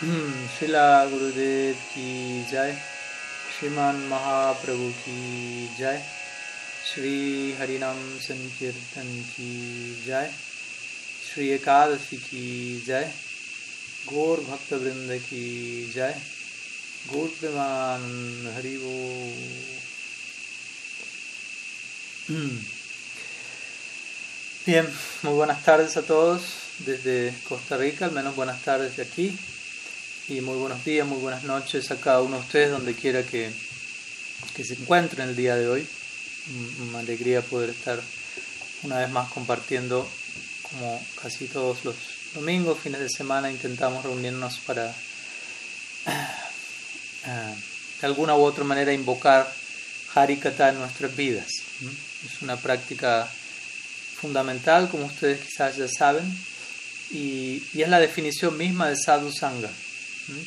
Srila Gurudev ki jai, Shriman Mahaprabhu ki jai, Shri Harinam Sankirtan ki jai, Shri Ekadasi ki jai, Gaur Bhakta Vrinda ki jai, Gaur Preman Haribo. Bien, muy buenas tardes a todos desde Costa Rica, al menos buenas tardes de aquí y muy buenos días, muy buenas noches a cada uno de ustedes donde quiera que, que se encuentren el día de hoy. Una alegría poder estar una vez más compartiendo como casi todos los domingos, fines de semana, intentamos reunirnos para eh, de alguna u otra manera invocar Harikata en nuestras vidas. Es una práctica fundamental, como ustedes quizás ya saben, y, y es la definición misma de Sadhu Sangha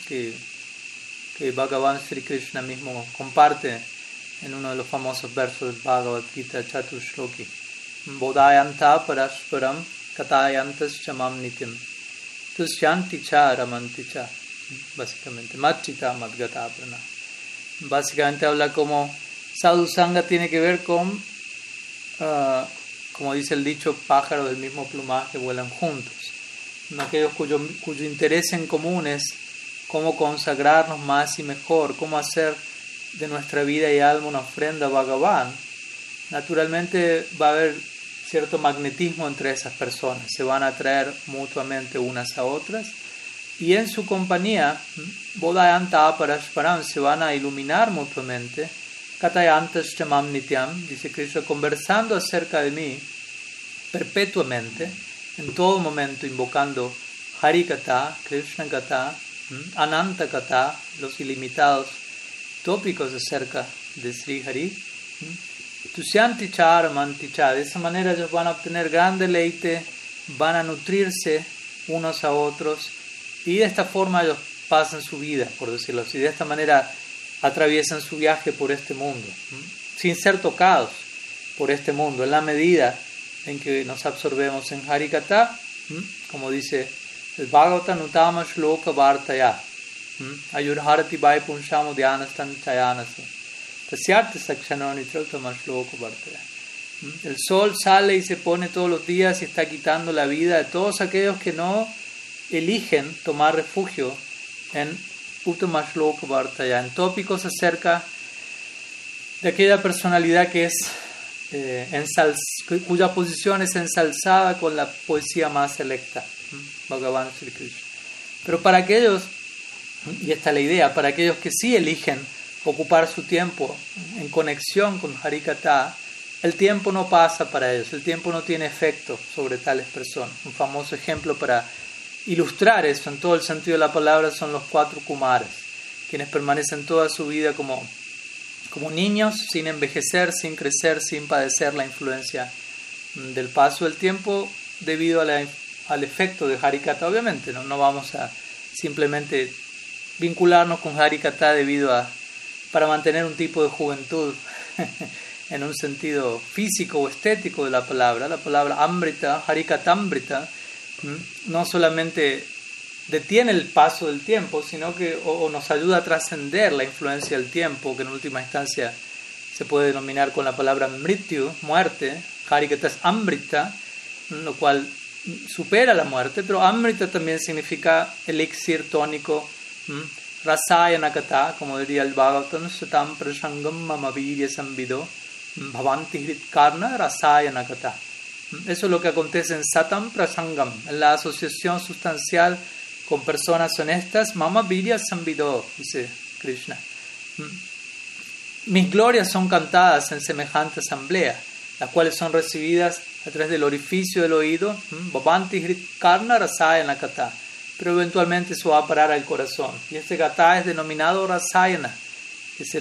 que, que Bhagavan Sri Krishna mismo comparte en uno de los famosos versos del Bhagavad Gita Chatushloki. Bodhayanta parasparam katayantas chamam nityam tusyanti cha ramanti cha. Básicamente, machita madgata prana. Básicamente habla como sadhu sangha tiene que ver con, uh, como dice el dicho, pájaros del mismo plumaje vuelan juntos. Aquellos cuyo, cuyo interés en común es cómo consagrarnos más y mejor, cómo hacer de nuestra vida y alma una ofrenda a Bhagavan, naturalmente va a haber cierto magnetismo entre esas personas, se van a atraer mutuamente unas a otras y en su compañía, Bodhayanta Aparashparam, se van a iluminar mutuamente. Katayantas Chamam Nityam, dice Krishna, conversando acerca de mí perpetuamente, en todo momento invocando Harikata, Krishna Kata, Ananta Kata, los ilimitados tópicos acerca de Sri Hari. Tusyanti Char De esa manera ellos van a obtener gran deleite, van a nutrirse unos a otros y de esta forma ellos pasan su vida, por decirlo así. De esta manera atraviesan su viaje por este mundo, sin ser tocados por este mundo, en la medida en que nos absorbemos en Harikata, como dice el Bhagavatam Utama Shloka Vartaya. Ayurharati Bhai Punshamo Dhyanastan Chayanasa. Tasyarta Sakshano Nitrotama Shloka Vartaya. El sol sale y se pone todos los días y está quitando la vida de todos aquellos que no eligen tomar refugio en Uttama Shloka Vartaya, en tópicos acerca de aquella personalidad que es eh, cuya posición es ensalzada con la poesía más selecta. Bhagavan Sri Krishna. Pero para aquellos, y esta es la idea, para aquellos que sí eligen ocupar su tiempo en conexión con Harikata, el tiempo no pasa para ellos, el tiempo no tiene efecto sobre tales personas. Un famoso ejemplo para ilustrar eso en todo el sentido de la palabra son los cuatro kumaras, quienes permanecen toda su vida como, como niños, sin envejecer, sin crecer, sin padecer la influencia del paso del tiempo debido a la al efecto de Harikata, obviamente, ¿no? no vamos a simplemente vincularnos con Harikata debido a para mantener un tipo de juventud en un sentido físico o estético de la palabra. La palabra amrita, Harikatambrita, no solamente detiene el paso del tiempo, sino que o, nos ayuda a trascender la influencia del tiempo, que en última instancia se puede denominar con la palabra mrityu, muerte. Harikata es amrita, lo cual supera la muerte, pero Amrita también significa elixir tónico, rasayana kata, como diría el Bhagavatam, satam prasangam mamavirya samvido, bhavanti karna rasayana kata. Eso es lo que acontece en satam prasangam, en la asociación sustancial con personas honestas, mamavirya samvido, dice Krishna. Mis glorias son cantadas en semejante asamblea, las cuales son recibidas a través del orificio del oído, karna rasayana kata, pero eventualmente eso va a parar al corazón. Y este kata es denominado rasayana, que se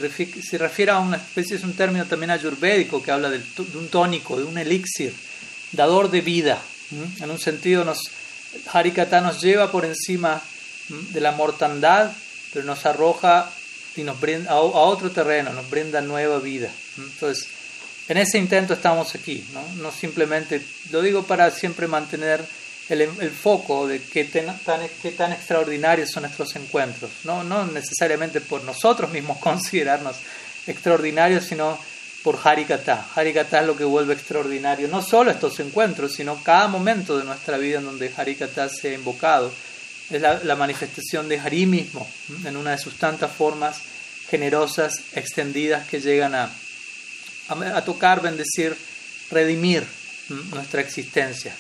refiere, a una especie, es un término también ayurvédico que habla de, un tónico, de un elixir, dador de vida. En un sentido, nos, Harikata nos lleva por encima de la mortandad, pero nos arroja y nos brinda a otro terreno, nos brinda nueva vida. Entonces, en ese intento estamos aquí, ¿no? simplemente, lo digo para siempre mantener el, el foco de qué tan, qué tan extraordinarios son nuestros encuentros. ¿no? no necesariamente por nosotros mismos considerarnos extraordinarios, sino por Harikata. Harikata es lo que vuelve extraordinario no solo estos encuentros, sino cada momento de nuestra vida en donde Harikata se ha invocado. Es la, manifestación de Hari mismo, en una de sus tantas formas generosas, extendidas, que llegan a, a, tocar, bendecir, redimir nuestra existencia.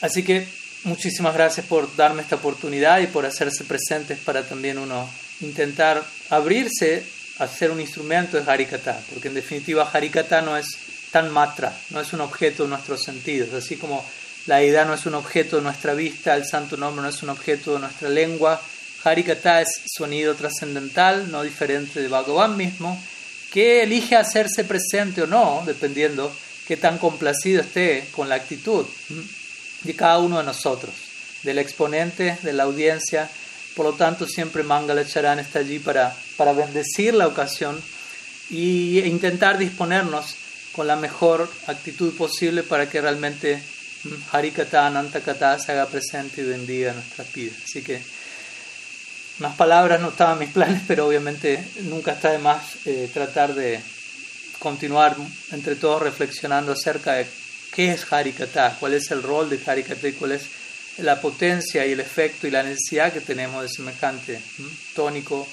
Así que muchísimas gracias por darme esta oportunidad y por hacerse presentes para también uno intentar abrirse hacer un instrumento de Harikata, porque en definitiva Harikata no es tan matra, no es un objeto de nuestros sentidos, así como la idea no es un objeto de nuestra vista, el santo nombre no es un objeto de nuestra lengua, Harikata es sonido trascendental, no diferente de Bhagavan mismo, que elige hacerse presente o no, dependiendo qué tan complacido esté con la actitud de cada uno de nosotros, del exponente, de la audiencia, por lo tanto, siempre Mangala Charan está allí para, para bendecir la ocasión y, e intentar disponernos con la mejor actitud posible para que realmente mm, Harikata, Anantakata se haga presente y bendiga nuestras vidas. Así que unas palabras no estaban mis planes, pero obviamente nunca está de más eh, tratar de continuar entre todos reflexionando acerca de qué es Harikata, cuál es el rol de Harikata y cuál es la potencia y el efecto y la necesidad que tenemos de semejante tónico,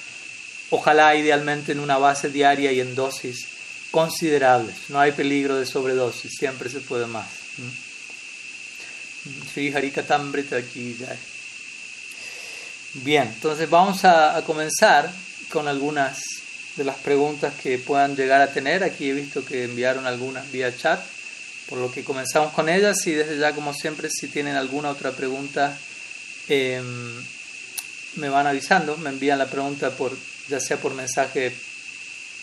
ojalá idealmente en una base diaria y en dosis considerables. No hay peligro de sobredosis, siempre se puede más. aquí Bien, entonces vamos a, comenzar con algunas de las preguntas que puedan llegar a tener. Aquí he visto que enviaron algunas vía chat. Por lo que comenzamos con ellas y desde ya, como siempre, si tienen alguna otra pregunta, em, me van avisando, me envían la pregunta por ya sea por mensaje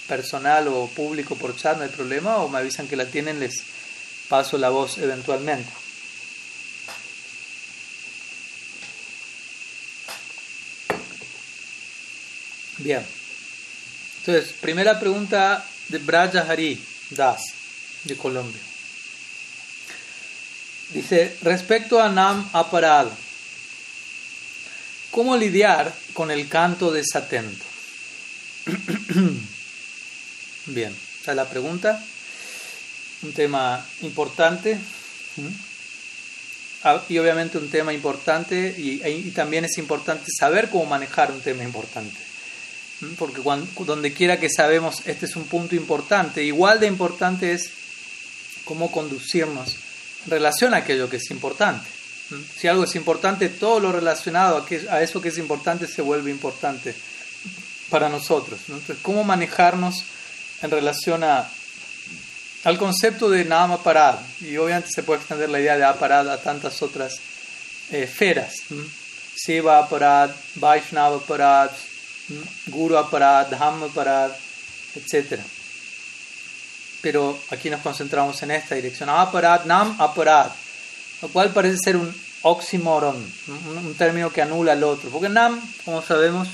personal o público por chat, no hay problema, o me avisan que la tienen, les paso la voz eventualmente. Bien. Entonces, primera pregunta de Braja Hari Das, de Colombia. Dice, respecto a Nam Aparado, ¿cómo lidiar con el canto desatento? Bien, esa es la pregunta. Un tema importante. Ah, y obviamente un tema importante y, también es importante saber cómo manejar un tema importante. Porque donde quiera que sabemos este es un punto importante, igual de importante es cómo conducirnos relación a aquello que es importante. Si algo es importante, todo lo relacionado a eso que es importante se vuelve importante para nosotros. Entonces, ¿cómo manejarnos en relación a, al concepto de Nama Parad? Y obviamente se puede extender la idea de Aparad a tantas otras eh, esferas. Siva Aparad, Vaishnava Aparad, Guru Aparad, Dhamma Aparad, etc pero aquí nos concentramos en esta dirección. Aparad, nam, aparad, lo cual parece ser un oxímoron, un, término que anula al otro, porque nam, como sabemos,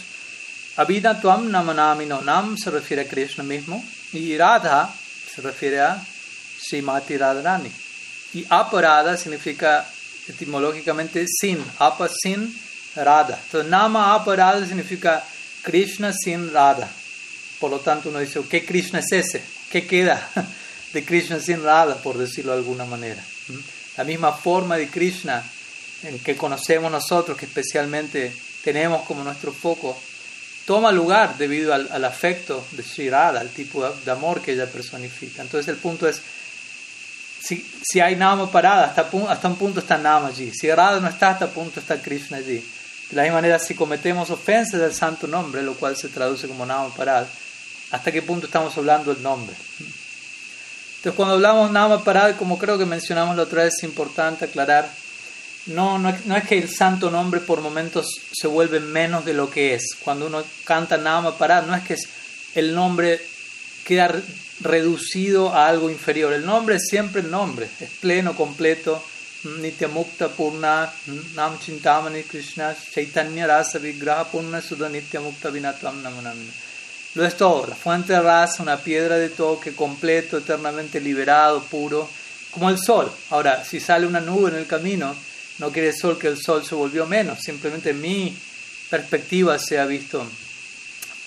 tuam namanami no, nam se refiere a Krishna mismo, y radha se refiere a Srimati Radharani. Y aparada significa etimológicamente sin, apa sin radha. Entonces, nama aparada significa Krishna sin radha. Por lo tanto, uno dice, ¿qué Krishna es ese? ¿Qué queda de Krishna sin Radha, por decirlo de alguna manera? ¿Mm? La misma forma de Krishna en que conocemos nosotros, que especialmente tenemos como nuestro foco, toma lugar debido al, afecto de Sri Radha, al tipo de, amor que ella personifica. Entonces el punto es, si, si hay Nama parada, hasta, hasta un punto está Nama allí. Si Radha no está, hasta un punto está Krishna allí. De la misma manera, si cometemos ofensas del santo nombre, lo cual se traduce como Nama parada, hasta qué punto estamos hablando del nombre. Entonces, cuando hablamos Nama Parad, como creo que mencionamos la otra vez, es importante aclarar, no, no, es que el santo nombre por momentos se vuelve menos de lo que es. Cuando uno canta Nama Parad, no es que el nombre queda reducido a algo inferior. El nombre es siempre el nombre, es pleno, completo. Nityamukta Purna Nam Chintamani Krishna Chaitanya Rasa Vigraha Purna Sudha Nityamukta Vinatam Namanamina. Lo es todo, la fuente de raza, una piedra de toque completo, eternamente liberado, puro, como el sol. Ahora, si sale una nube en el camino, no quiere decir que el sol se volvió menos, simplemente mi perspectiva se ha visto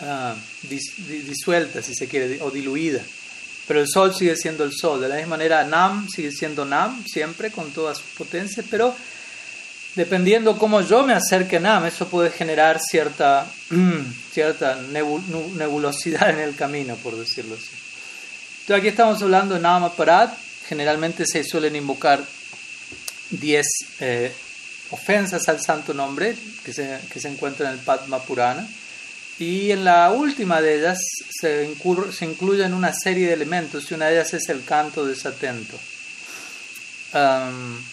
ah, disuelta, si se quiere, o diluida. Pero el sol sigue siendo el sol. De la misma manera, Nam sigue siendo Nam, siempre con todas sus potencias, pero dependiendo cómo yo me acerque a Nam, eso puede generar cierta, cierta nebulosidad en el camino, por decirlo así. Entonces aquí estamos hablando de Nama Parad. Generalmente se suelen invocar 10 eh, ofensas al santo nombre que se, que se encuentran en el Padma Purana. Y en la última de ellas se, se incluyen una serie de elementos y una de ellas es el canto desatento. entonces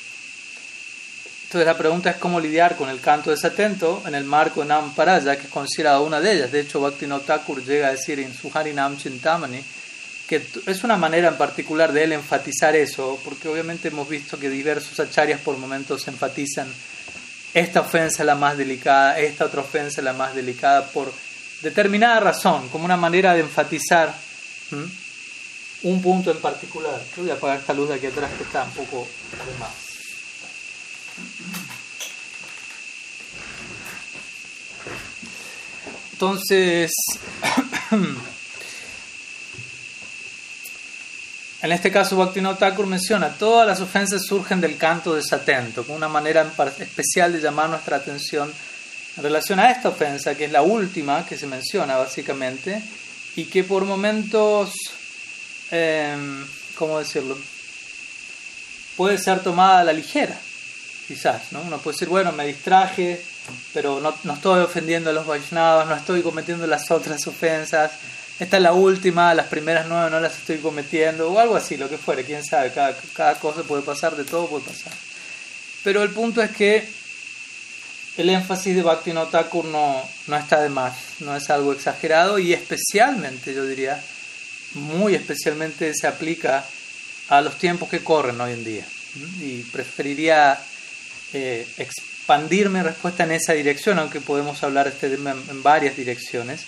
la pregunta es cómo lidiar con el canto desatento en el marco de Nam Paraya, que es considerada una de ellas. De hecho, Bhaktivinoda Thakur llega a decir en su Nam Chintamani que es una manera en particular de él enfatizar eso, porque obviamente hemos visto que diversos acharyas por momentos enfatizan esta ofensa la más delicada, esta otra ofensa la más delicada por determinada razón, como una manera de enfatizar un punto en particular. voy a apagar esta luz de aquí atrás que está un poco de más. Entonces, en este caso Bhaktivinoda Thakur menciona, todas las ofensas surgen del canto desatento, como una manera especial de llamar nuestra atención en relación a esta ofensa, que es la última que se menciona básicamente, y que por momentos, em, ¿cómo decirlo? Puede ser tomada a la ligera, quizás, ¿no? Uno puede decir, bueno, me distraje, pero no, no estoy ofendiendo a los Vaishnavas, no estoy cometiendo las otras ofensas, esta es la última, las primeras nueve no las estoy cometiendo, o algo así, lo que fuere, quién sabe, cada, cada cosa puede pasar, de todo puede pasar. Pero el punto es que el énfasis de Bhaktivinoda Thakur no, no está de más, no es algo exagerado y especialmente, yo diría, muy especialmente se aplica a los tiempos que corren hoy en día. Y preferiría eh, expandir mi respuesta en esa dirección, aunque podemos hablar este tema en, varias direcciones.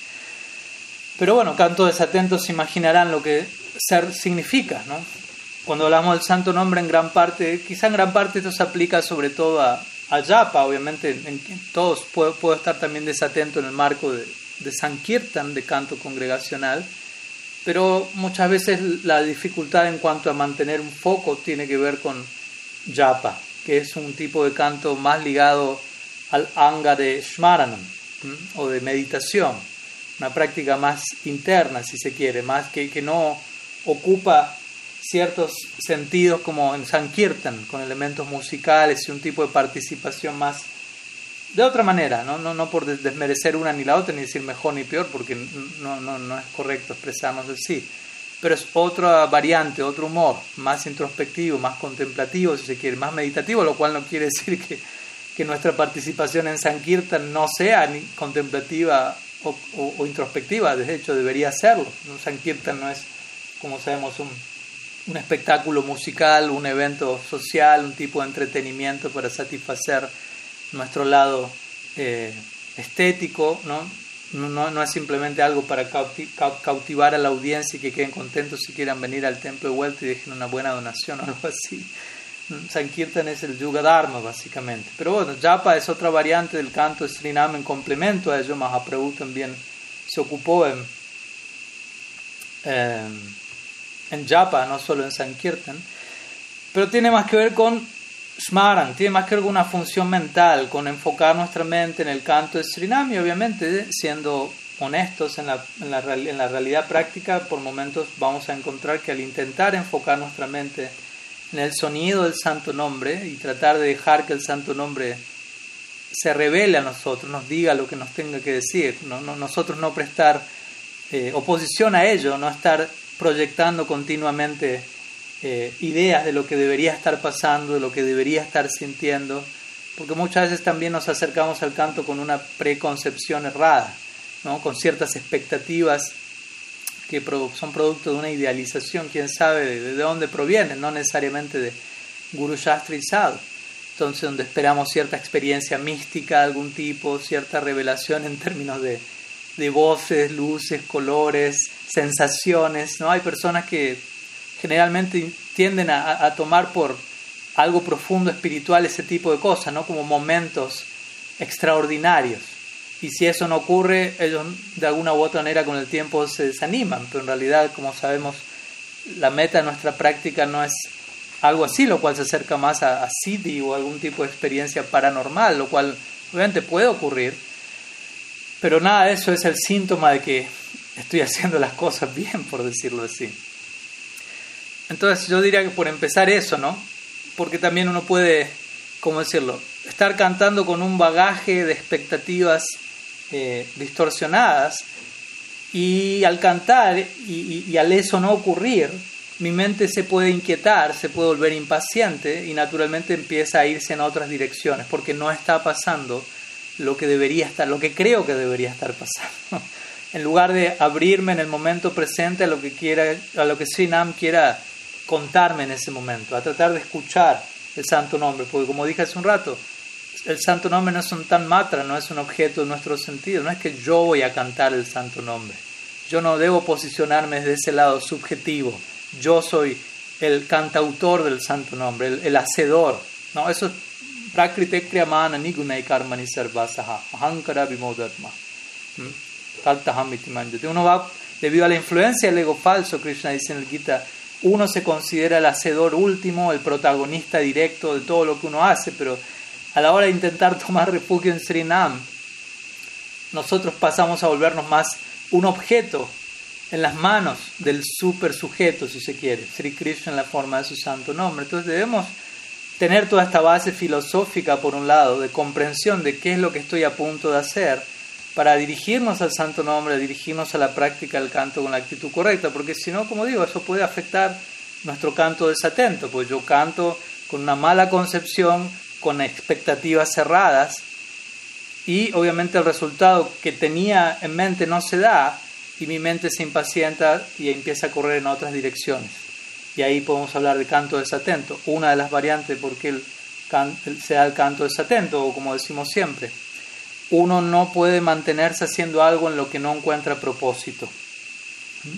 Pero bueno, canto desatentos se imaginarán lo que ser significa, ¿no? Cuando hablamos del santo nombre en gran parte, quizá en gran parte esto se aplica sobre todo a, a Yapa, obviamente, en, todos puedo, estar también desatento en el marco de, de Sankirtan, de canto congregacional, pero muchas veces la dificultad en cuanto a mantener un foco tiene que ver con Yapa, que es un tipo de canto más ligado al anga de Shmaranam o de meditación, una práctica más interna, si se quiere, más que, que no ocupa ciertos sentidos como en Sankirtan, con elementos musicales y un tipo de participación más de otra manera, no, no, no por desmerecer una ni la otra, ni decir mejor ni peor, porque no, no, no es correcto expresarnos así, pero es otra variante, otro humor, más introspectivo, más contemplativo, si se quiere, más meditativo, lo cual no quiere decir que, que nuestra participación en Sankirtan no sea ni contemplativa o, introspectiva, de hecho debería serlo. Sankirtan no es, como sabemos, un un espectáculo musical, un evento social, un tipo de entretenimiento para satisfacer nuestro lado eh, estético, ¿no? No, no es simplemente algo para cautivar a la audiencia y que queden contentos si quieran venir al templo de vuelta y dejen una buena donación o algo así. Sankirtan es el Yuga Dharma, básicamente. Pero bueno, Japa es otra variante del canto de Srinam en complemento a ello. Mahaprabhu también se ocupó en, en Japa, no solo en Sankirtan, pero tiene más que ver con Smaran, tiene más que ver con una función mental, con enfocar nuestra mente en el canto de Srinami, obviamente siendo honestos en la, en, la, realidad práctica, por momentos vamos a encontrar que al intentar enfocar nuestra mente en el sonido del santo nombre y tratar de dejar que el santo nombre se revele a nosotros, nos diga lo que nos tenga que decir, no, nosotros no prestar eh, oposición a ello, no estar proyectando continuamente eh, ideas de lo que debería estar pasando, de lo que debería estar sintiendo, porque muchas veces también nos acercamos al canto con una preconcepción errada, ¿no? con ciertas expectativas que son producto de una idealización, quién sabe de, dónde provienen, no necesariamente de Guru Shastri Entonces, donde esperamos cierta experiencia mística de algún tipo, cierta revelación en términos de, de voces, luces, colores, sensaciones. ¿no? Hay personas que generalmente tienden a, tomar por algo profundo, espiritual, ese tipo de cosas, ¿no? Como momentos extraordinarios. Y si eso no ocurre, ellos de alguna u otra manera con el tiempo se desaniman, pero en realidad, como sabemos, la meta de nuestra práctica no es algo así, lo cual se acerca más a, a Siddhi o algún tipo de experiencia paranormal, lo cual obviamente puede ocurrir, pero nada de eso es el síntoma de que estoy haciendo las cosas bien, por decirlo así. Entonces yo diría que por empezar eso, ¿no? Porque también uno puede, ¿cómo decirlo? Estar cantando con un bagaje de expectativas eh, distorsionadas y al cantar y, al eso no ocurrir, mi mente se puede inquietar, se puede volver impaciente y naturalmente empieza a irse en otras direcciones porque no está pasando lo que debería estar, lo que creo que debería estar pasando. en lugar de abrirme en el momento presente a lo que quiera, a lo que Srinam quiera contarme en ese momento, a tratar de escuchar el santo nombre, porque como dije hace un rato, el santo nombre no es un tan matra, no es un objeto de nuestro sentido, no es que yo voy a cantar el santo nombre. Yo no debo posicionarme desde ese lado subjetivo. Yo soy el cantautor del santo nombre, el, hacedor. No, eso es ahankara vimodatma. ¿Mm? Uno va, debido a la influencia del ego falso, Krishna dice en el Gita, uno se considera el hacedor último, el protagonista directo de todo lo que uno hace, pero a la hora de intentar tomar refugio en Srinam, nosotros pasamos a volvernos más un objeto en las manos del super sujeto, si se quiere, Sri Krishna en la forma de su santo nombre. Entonces debemos tener toda esta base filosófica, por un lado, de comprensión de qué es lo que estoy a punto de hacer, para dirigirnos al santo nombre, dirigirnos a la práctica del canto con la actitud correcta, porque si no, como digo, eso puede afectar nuestro canto desatento, pues yo canto con una mala concepción, con expectativas cerradas, y obviamente el resultado que tenía en mente no se da, y mi mente se impacienta y empieza a correr en otras direcciones. Y ahí podemos hablar de canto desatento, una de las variantes porque el, sea el canto desatento, o como decimos siempre uno no puede mantenerse haciendo algo en lo que no encuentra propósito.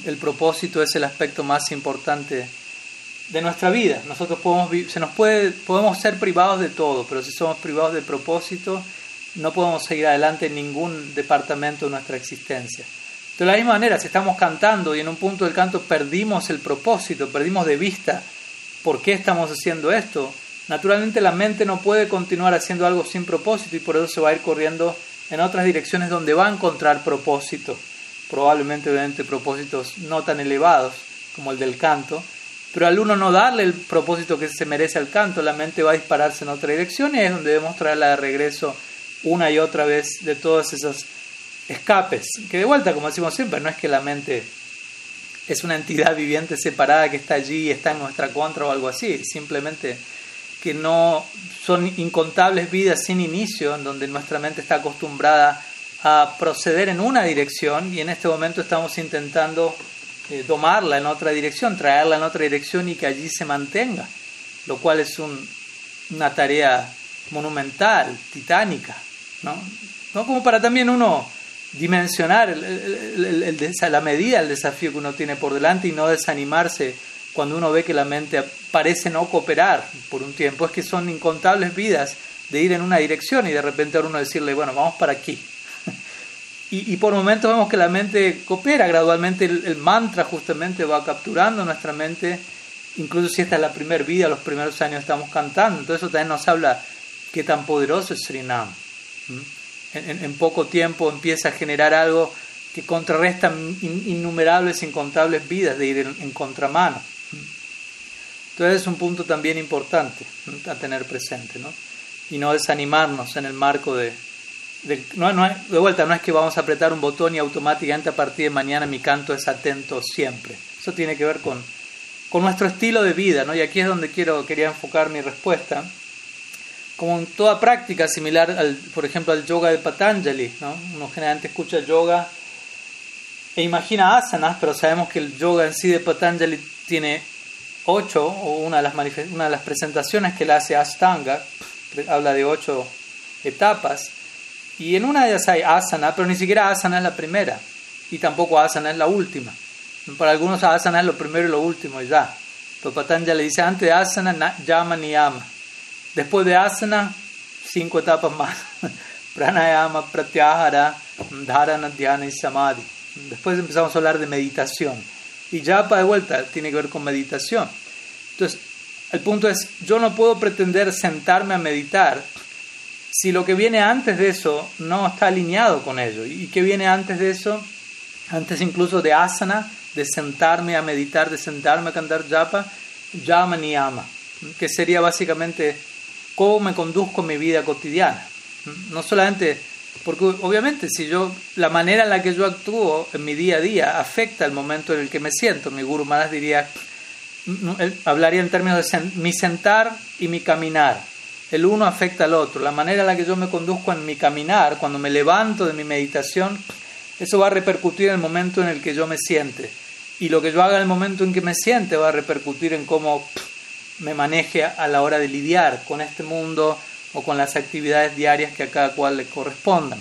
El propósito es el aspecto más importante de nuestra vida. Nosotros podemos, se nos puede, podemos ser privados de todo, pero si somos privados de propósito, no podemos seguir adelante en ningún departamento de nuestra existencia. De la misma manera, si estamos cantando y en un punto del canto perdimos el propósito, perdimos de vista por qué estamos haciendo esto, naturalmente la mente no puede continuar haciendo algo sin propósito y por eso se va a ir corriendo en otras direcciones donde va a encontrar propósito, probablemente obviamente propósitos no tan elevados como el del canto, pero al uno no darle el propósito que se merece al canto, la mente va a dispararse en otra dirección y es donde debemos traerla de regreso una y otra vez de todos esos escapes, que de vuelta, como decimos siempre, no es que la mente es una entidad viviente separada que está allí está en nuestra contra o algo así, simplemente que no son incontables vidas sin inicio, en donde nuestra mente está acostumbrada a proceder en una dirección y en este momento estamos intentando eh, tomarla en otra dirección, traerla en otra dirección y que allí se mantenga, lo cual es una tarea monumental, titánica, ¿no? ¿no? Como para también uno dimensionar la medida del desafío que uno tiene por delante y no desanimarse cuando uno ve que la mente parece no cooperar por un tiempo, es que son incontables vidas de ir en una dirección y de repente a uno decirle, bueno, vamos para aquí. y, por momentos vemos que la mente coopera, gradualmente el, mantra justamente va capturando nuestra mente, incluso si esta es la primera vida, los primeros años estamos cantando, entonces eso también nos habla qué tan poderoso es Srinam. En, poco tiempo empieza a generar algo que contrarresta innumerables, incontables vidas de ir en contramano. Entonces es un punto también importante a tener presente, ¿no? Y no desanimarnos en el marco de... de no, no, de vuelta, no es que vamos a apretar un botón y automáticamente a partir de mañana mi canto es atento siempre. Eso tiene que ver con, con nuestro estilo de vida, ¿no? Y aquí es donde quiero, quería enfocar mi respuesta. Como en toda práctica similar, al, por ejemplo, al yoga de Patanjali, ¿no? Uno generalmente escucha yoga e imagina asanas, pero sabemos que el yoga en sí de Patanjali tiene 8, o una de, las presentaciones que le hace Astanga, habla de ocho etapas, y en una de ellas hay asana, pero ni siquiera asana es la primera, y tampoco asana es la última. Para algunos asana es lo primero y lo último y ya. Pero Patanjali dice, antes de asana, llama niyama. Después de asana, cinco etapas más. Pranayama, pratyahara, dharana, dhyana y samadhi. Después empezamos a hablar de meditación. Y japa de vuelta tiene que ver con meditación. Entonces, el punto es, yo no puedo pretender sentarme a meditar si lo que viene antes de eso no está alineado con ello. ¿Y qué viene antes de eso? Antes incluso de asana, de sentarme a meditar, de sentarme a cantar japa, yama niyama, que sería básicamente cómo me conduzco en mi vida cotidiana. No solamente, porque obviamente si yo, la manera en la que yo actúo en mi día a día afecta el momento en el que me siento. Mi Guru Maharaj diría, hablaría en términos de mi sentar y mi caminar. El uno afecta al otro. La manera en la que yo me conduzco en mi caminar, cuando me levanto de mi meditación, eso va a repercutir en el momento en el que yo me siente. Y lo que yo haga en el momento en que me siente va a repercutir en cómo me maneje a la hora de lidiar con este mundo o con las actividades diarias que a cada cual le correspondan.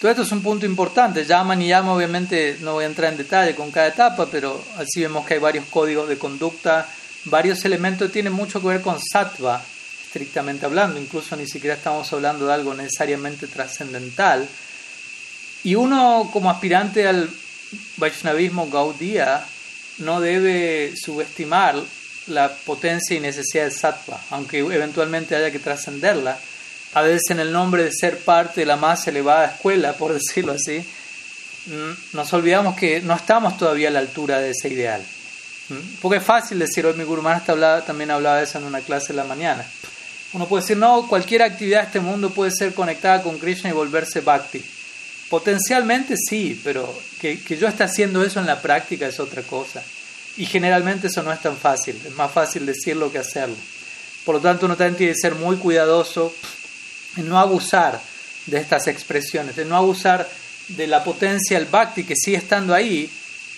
Todo esto es un punto importante. Llama y llama, obviamente, no voy a entrar en detalle con cada etapa, pero así vemos que hay varios códigos de conducta, varios elementos que tienen mucho que ver con sattva, estrictamente hablando. Incluso ni siquiera estamos hablando de algo necesariamente trascendental. Y uno, como aspirante al Vaishnavismo Gaudiya, no debe subestimar la potencia y necesidad de sattva, aunque eventualmente haya que trascenderla. A veces en el nombre de ser parte de la más elevada escuela, por decirlo así, nos olvidamos que no estamos todavía a la altura de ese ideal. Porque es fácil decir, hoy mi Guru Maharaj también hablaba de eso en una clase en la mañana. Uno puede decir, no, cualquier actividad de este mundo puede ser conectada con Krishna y volverse bhakti. Potencialmente sí, pero que, que yo esté haciendo eso en la práctica es otra cosa. Y generalmente eso no es tan fácil, es más fácil decirlo que hacerlo. Por lo tanto, uno también tiene que ser muy cuidadoso en no abusar de estas expresiones, de no abusar de la potencia del bhakti que sigue estando ahí,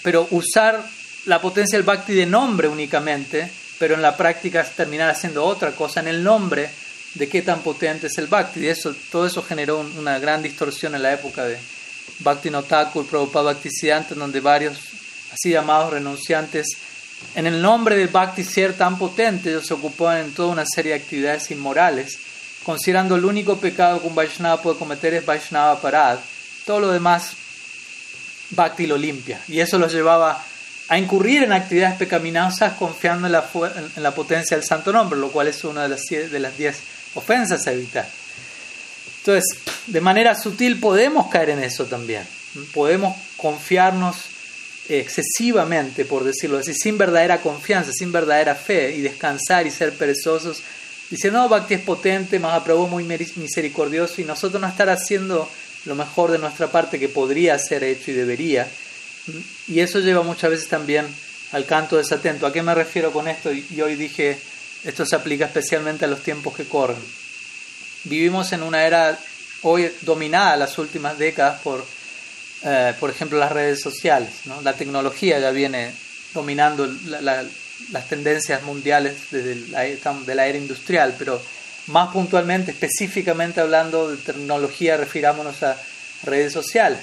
pero usar la potencia del bhakti de nombre únicamente, pero en la práctica terminar haciendo otra cosa en el nombre de qué tan potente es el bhakti. Y eso, todo eso generó una gran distorsión en la época de Bhakti Notakur, Prabhupada Bhaktisiddhanta, donde varios así llamados renunciantes, en el nombre del Bhakti ser tan potente, ellos se ocupaban en toda una serie de actividades inmorales, considerando el único pecado que un Vaishnava puede cometer es Vaishnava Parad. Todo lo demás, Bhakti lo limpia. Y eso los llevaba a incurrir en actividades pecaminosas confiando en la, en la potencia del santo nombre, lo cual es una de las, de las diez ofensas a evitar. Entonces, de manera sutil podemos caer en eso también. Podemos confiarnos excesivamente, por decirlo así, sin verdadera confianza, sin verdadera fe, y descansar y ser perezosos, diciendo, no, Bhakti es potente, más aprobó muy misericordioso, y nosotros no estar haciendo lo mejor de nuestra parte que podría ser hecho y debería. Y eso lleva muchas veces también al canto desatento. ¿A qué me refiero con esto? Y hoy dije, esto se aplica especialmente a los tiempos que corren. Vivimos en una era hoy dominada las últimas décadas por eh, por ejemplo, las redes sociales. ¿no? La tecnología ya viene dominando las tendencias mundiales desde la, de la era industrial, pero más puntualmente, específicamente hablando de tecnología, refirámonos a redes sociales.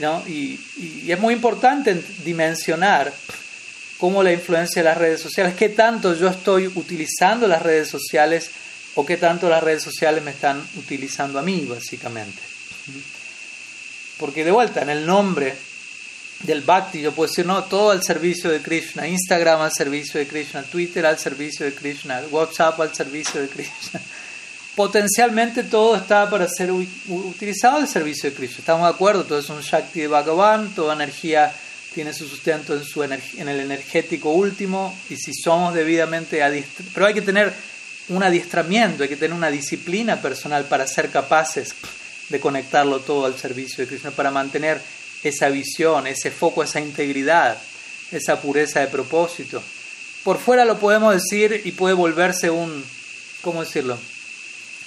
¿no? Y, y, es muy importante dimensionar cómo la influencia de las redes sociales, qué tanto yo estoy utilizando las redes sociales o qué tanto las redes sociales me están utilizando a mí, básicamente. Porque de vuelta, en el nombre del Bhakti, yo puedo decir, no, todo al servicio de Krishna, Instagram al servicio de Krishna, Twitter al servicio de Krishna, WhatsApp al servicio de Krishna. Potencialmente todo está para ser utilizado al servicio de Krishna. Estamos de acuerdo, todo es un Shakti de Bhagavan, toda energía tiene su sustento en, su en el energético último, y si somos debidamente adiestrados, pero hay que tener un adiestramiento, hay que tener una disciplina personal para ser capaces de conectarlo todo al servicio de Krishna, para mantener esa visión, ese foco, esa integridad, esa pureza de propósito. Por fuera lo podemos decir y puede volverse un, ¿cómo decirlo?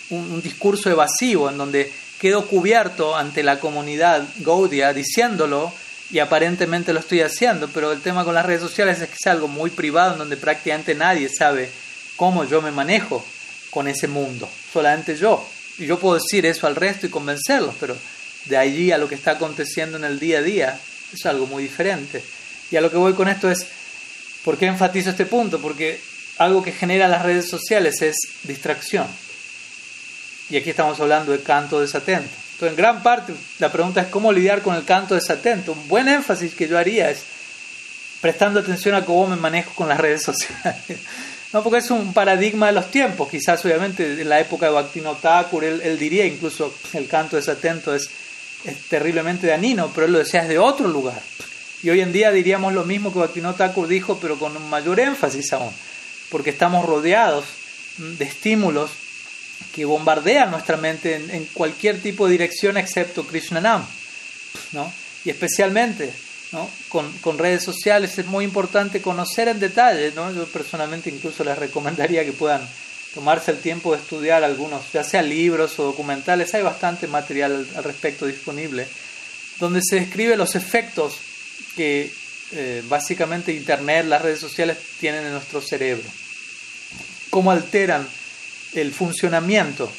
Un, discurso evasivo en donde quedo cubierto ante la comunidad Gaudia diciéndolo y aparentemente lo estoy haciendo, pero el tema con las redes sociales es que es algo muy privado en donde prácticamente nadie sabe cómo yo me manejo con ese mundo, solamente yo. Yo puedo decir eso al resto y convencerlos, pero de allí a lo que está aconteciendo en el día a día es algo muy diferente. Y a lo que voy con esto es, ¿Por qué enfatizo este punto? Porque algo que genera las redes sociales es distracción. Y aquí estamos hablando de canto desatento. Entonces, en gran parte, la pregunta es cómo lidiar con el canto desatento. Un buen énfasis que yo haría es prestando atención a cómo me manejo con las redes sociales. No, porque es un paradigma de los tiempos. Quizás, obviamente, en la época de Bhaktivinoda Thakur, él, diría incluso el canto desatento es, es terriblemente dañino, pero él lo decía desde otro lugar. Y hoy en día diríamos lo mismo que Bhaktivinoda dijo, pero con mayor énfasis aún, porque estamos rodeados de estímulos que bombardean nuestra mente en, cualquier tipo de dirección excepto Krishnanam. ¿no? Y especialmente con, redes sociales es muy importante conocer en detalle. ¿no? Yo personalmente incluso les recomendaría que puedan tomarse el tiempo de estudiar algunos, ya sea libros o documentales, hay bastante material al respecto disponible, donde se describe los efectos que eh, básicamente Internet, las redes sociales tienen en nuestro cerebro, cómo alteran el funcionamiento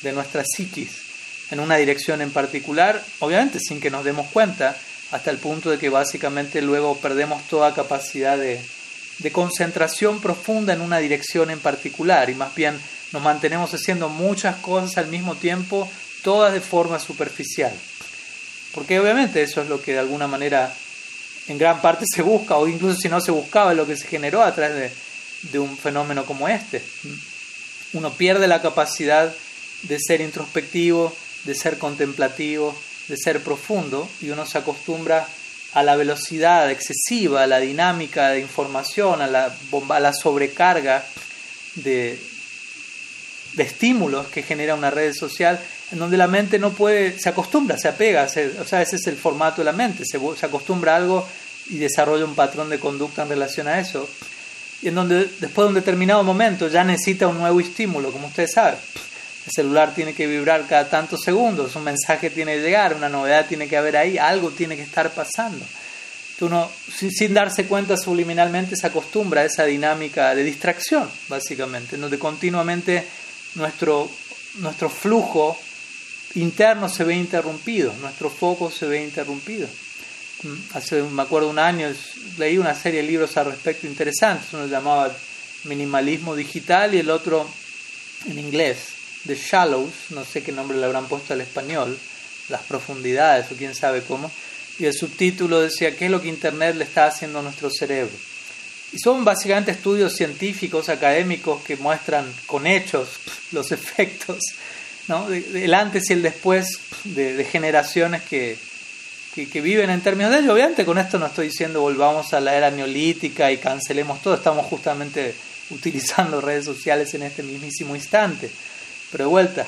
de nuestra psiquis en una dirección en particular, obviamente sin que nos demos cuenta, hasta el punto de que básicamente luego perdemos toda capacidad de, concentración profunda en una dirección en particular y más bien nos mantenemos haciendo muchas cosas al mismo tiempo, todas de forma superficial. Porque obviamente eso es lo que de alguna manera en gran parte se busca, o incluso si no se buscaba, lo que se generó a través de, de un fenómeno como este. Uno pierde la capacidad de ser introspectivo, de ser contemplativo, de ser profundo y uno se acostumbra a la velocidad excesiva, a la dinámica de información, a la, bomba, a la sobrecarga de, de estímulos que genera una red social, en donde la mente no puede, se acostumbra, se apega, o sea, ese es el formato de la mente, se, se acostumbra a algo y desarrolla un patrón de conducta en relación a eso, y en donde después de un determinado momento ya necesita un nuevo estímulo, como ustedes saben. El celular tiene que vibrar cada tantos segundos, un mensaje tiene que llegar, una novedad tiene que haber ahí, algo tiene que estar pasando. uno, sin, darse cuenta subliminalmente, se acostumbra a esa dinámica de distracción, básicamente, en donde continuamente nuestro, nuestro flujo interno se ve interrumpido, nuestro foco se ve interrumpido. Mm, hace, me acuerdo, un año leí una serie de libros al respecto interesantes, uno llamaba Minimalismo Digital y el otro en inglés, The Shallows, no sé qué nombre le habrán puesto al español, las profundidades o quién sabe cómo, y el subtítulo decía qué es lo que Internet le está haciendo a nuestro cerebro. Y son básicamente estudios científicos, académicos, que muestran con hechos los efectos, ¿no? el antes y el después de, generaciones que, que, que, viven en términos de ello. Obviamente con esto no estoy diciendo volvamos a la era neolítica y cancelemos todo, estamos justamente utilizando redes sociales en este mismísimo instante. Pero de vuelta,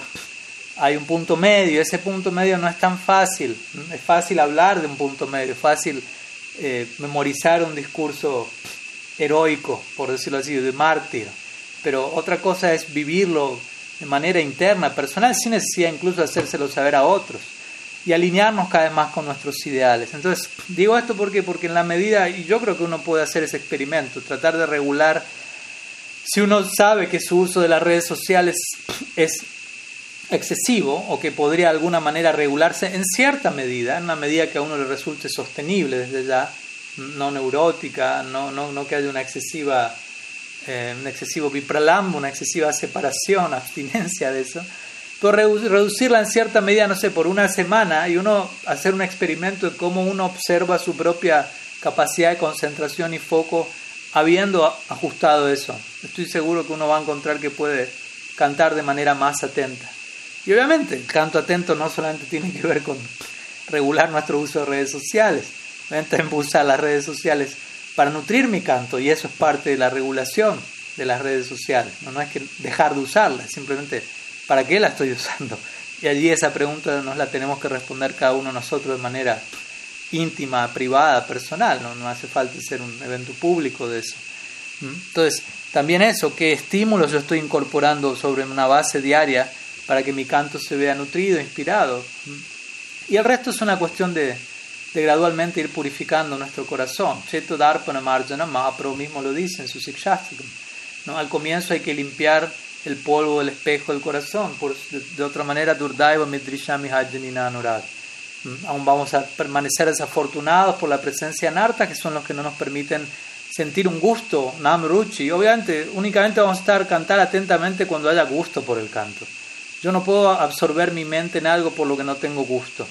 hay un punto medio, ese punto medio no es tan fácil, es fácil hablar de un punto medio, es fácil eh, memorizar un discurso heroico, por decirlo así, de mártir, pero otra cosa es vivirlo de manera interna, personal, sin necesidad incluso de hacérselo saber a otros y alinearnos cada vez más con nuestros ideales. Entonces, digo esto porque, porque en la medida, y yo creo que uno puede hacer ese experimento, tratar de regular si uno sabe que su uso de las redes sociales es excesivo o que podría de alguna manera regularse en cierta medida, en una medida que a uno le resulte sostenible desde ya, no neurótica, no, no, no que haya una excesiva, eh, un excesivo vipralambo, una excesiva separación, abstinencia de eso, pero reducirla en cierta medida, no sé, por una semana y uno hacer un experimento de cómo uno observa su propia capacidad de concentración y foco habiendo ajustado eso, estoy seguro que uno va a encontrar que puede cantar de manera más atenta. Y obviamente el canto atento no solamente tiene que ver con regular nuestro uso de redes sociales, también usar las redes sociales para nutrir mi canto y eso es parte de la regulación de las redes sociales. No, no es que dejar de usarlas, simplemente para qué la estoy usando. Y allí esa pregunta nos la tenemos que responder cada uno nosotros de manera íntima, privada, personal, no, no hace falta ser un evento público de eso. ¿Mm? Entonces, también eso, qué estímulos yo estoy incorporando sobre una base diaria para que mi canto se vea nutrido, inspirado. ¿Mm? Y el resto es una cuestión de, de gradualmente ir purificando nuestro corazón. Cheto Darpana Marjana Mahaprabhu mismo lo dice en su Sikshastikam. ¿no? Al comienzo hay que limpiar el polvo del espejo del corazón, por, de, otra manera, Durdaiva Midrishami Hajjanina Anurag. Aún vamos a permanecer desafortunados por la presencia en Arta, que son los que no nos permiten sentir un gusto, nam ruchi. Obviamente, únicamente vamos a estar cantar atentamente cuando haya gusto por el canto. Yo no puedo absorber mi mente en algo por lo que no tengo gusto.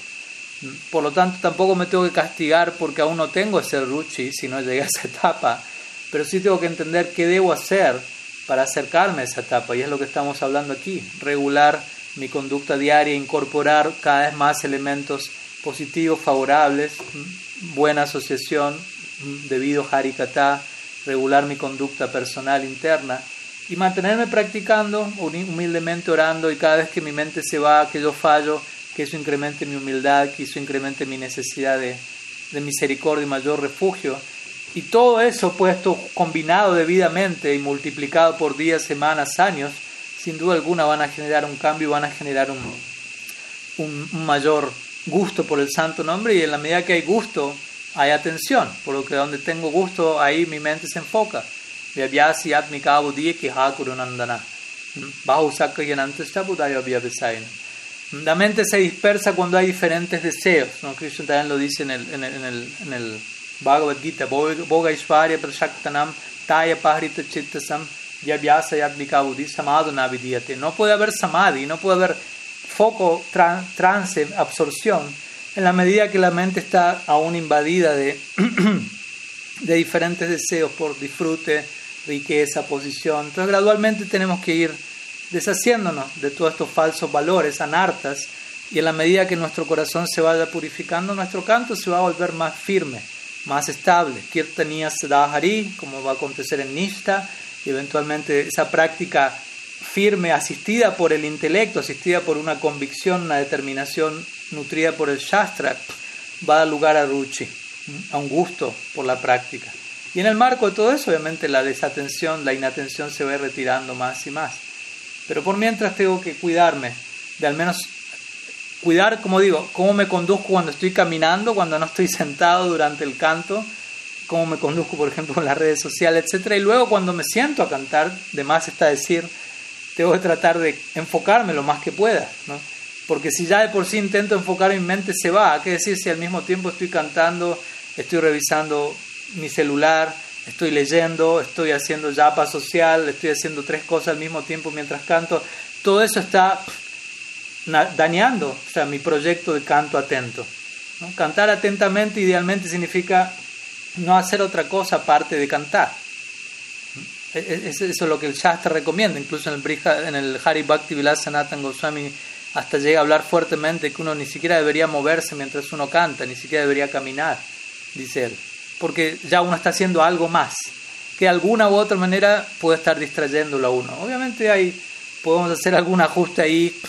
Por lo tanto, tampoco me tengo que castigar porque aún no tengo ese ruchi si no llegué a esa etapa. Pero sí tengo que entender qué debo hacer para acercarme a esa etapa. Y es lo que estamos hablando aquí. Regular mi conducta diaria, incorporar cada vez más elementos positivos, favorables, buena asociación, debido harikata, regular mi conducta personal interna y mantenerme practicando, humildemente orando y cada vez que mi mente se va, que yo fallo, que eso incremente mi humildad, que eso incremente mi necesidad de, de misericordia y mayor refugio. Y todo eso puesto combinado debidamente y multiplicado por días, semanas, años, sin duda alguna van a generar un cambio, van a generar un, un, mayor gusto por el santo nombre y en la medida que hay gusto, hay atención, por lo que donde tengo gusto, ahí mi mente se enfoca. La mente se dispersa cuando hay diferentes deseos. ¿no? Krishna también lo dice en el, en el, en el, en el Bhagavad Gita. Boga Ishvarya Prashaktanam Taya Pahrita Chittasam Yavyasa Yatmika Buddhi Samadhana Vidyate. No puede haber samadhi, no puede haber foco, trance, absorción, en la medida que la mente está aún invadida de, de diferentes deseos por disfrute, riqueza, posición. Entonces gradualmente tenemos que ir deshaciéndonos de todos estos falsos valores, anartas, y en la medida que nuestro corazón se vaya purificando, nuestro canto se va a volver más firme, más estable. Kirtaniya Sadahari, como va a acontecer en Nishta, y eventualmente esa práctica firme, asistida por el intelecto, asistida por una convicción, una determinación nutrida por el Shastra, va a dar lugar a Ruchi, a un gusto por la práctica. Y en el marco de todo eso, obviamente, la desatención, la inatención se va retirando más y más. Pero por mientras tengo que cuidarme, de al menos cuidar, como digo, cómo me conduzco cuando estoy caminando, cuando no estoy sentado durante el canto, cómo me conduzco, por ejemplo, en las redes sociales, etc. Y luego cuando me siento a cantar, de más está decir, que tratar de enfocarme lo más que pueda, ¿no? Porque si ya de por sí intento enfocar mi mente, se va. ¿Qué decir si al mismo tiempo estoy cantando, estoy revisando mi celular, estoy leyendo, estoy haciendo yapa social, estoy haciendo tres cosas al mismo tiempo mientras canto? Todo eso está dañando o sea, mi proyecto de canto atento. Cantar atentamente idealmente significa no hacer otra cosa aparte de cantar. E, e, eso es lo que el Shastra recomienda, incluso en el, en el Hari Bhakti Vilasanatan Goswami hasta llega a hablar fuertemente que uno ni siquiera debería moverse mientras uno canta, ni siquiera debería caminar, dice él, porque ya uno está haciendo algo más, que de alguna u otra manera puede estar distrayéndolo a uno. Obviamente hay, podemos hacer algún ajuste ahí,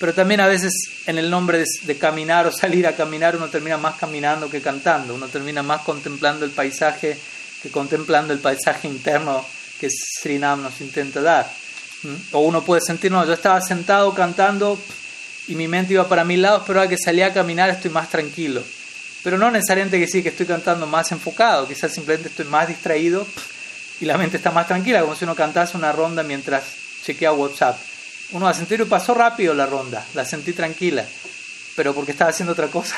pero también a veces en el nombre de, caminar o salir a caminar uno termina más caminando que cantando, uno termina más contemplando el paisaje que contemplando el paisaje interno que Srinam nos intenta dar. ¿Mm? O uno puede sentir, no, yo estaba sentado cantando y mi mente iba para mil lados, pero ahora que salí a caminar estoy más tranquilo. Pero no necesariamente que sí, que estoy cantando más enfocado, quizás simplemente estoy más distraído y la mente está más tranquila, como si uno cantase una ronda mientras chequea WhatsApp. Uno va a sentir, pasó rápido la ronda, la sentí tranquila, pero porque estaba haciendo otra cosa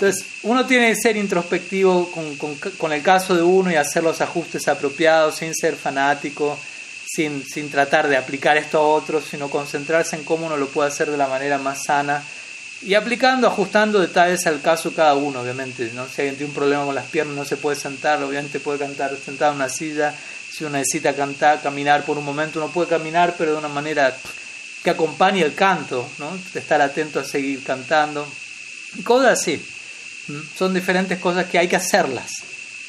Entonces, uno tiene que ser introspectivo con, el caso de uno y hacer los ajustes apropiados sin ser fanático sin, tratar de aplicar esto a otros, sino concentrarse en cómo uno lo puede hacer de la manera más sana y aplicando, ajustando detalles al caso cada uno, obviamente. ¿no? Si alguien tiene un problema con las piernas, no se puede sentar, obviamente puede cantar sentado en una silla. Si uno necesita cantar, caminar por un momento, uno puede caminar, pero de una manera que acompañe el canto, ¿no? estar atento a seguir cantando. Cosas así. Son diferentes cosas que hay que hacerlas.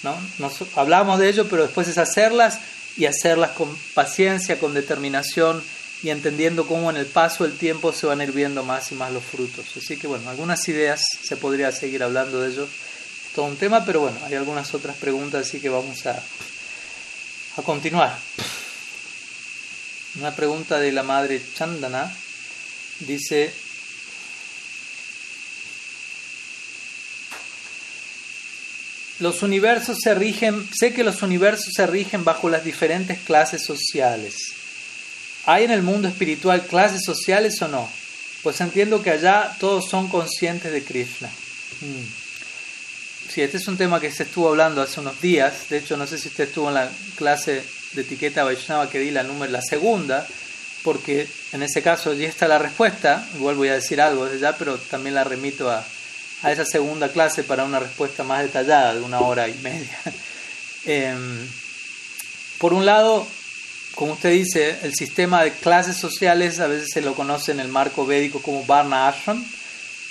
¿no? Nos, hablamos de ello, pero después es hacerlas y hacerlas con paciencia, con determinación y entendiendo cómo en el paso del tiempo se van a ir viendo más y más los frutos. Así que bueno, algunas ideas se podría seguir hablando de ello, todo un tema, pero bueno, hay algunas otras preguntas, así que vamos a, a continuar. Una pregunta de la madre Chandana dice, los universos se rigen, sé que los universos se rigen bajo las diferentes clases sociales. ¿Hay en el mundo espiritual clases sociales o no? Pues entiendo que allá todos son conscientes de Krishna. Mm. Sí, este es un tema que se estuvo hablando hace unos días. De hecho, no sé si usted estuvo en la clase de etiqueta Vaishnava que di la número, la segunda, porque en ese caso allí está la respuesta. Igual voy a decir algo desde ya, pero también la remito a, a esa segunda clase para una respuesta más detallada de una hora y media. Em, por un lado, como usted dice, el sistema de clases sociales a veces se lo conoce en el marco védico como Varna Ashram.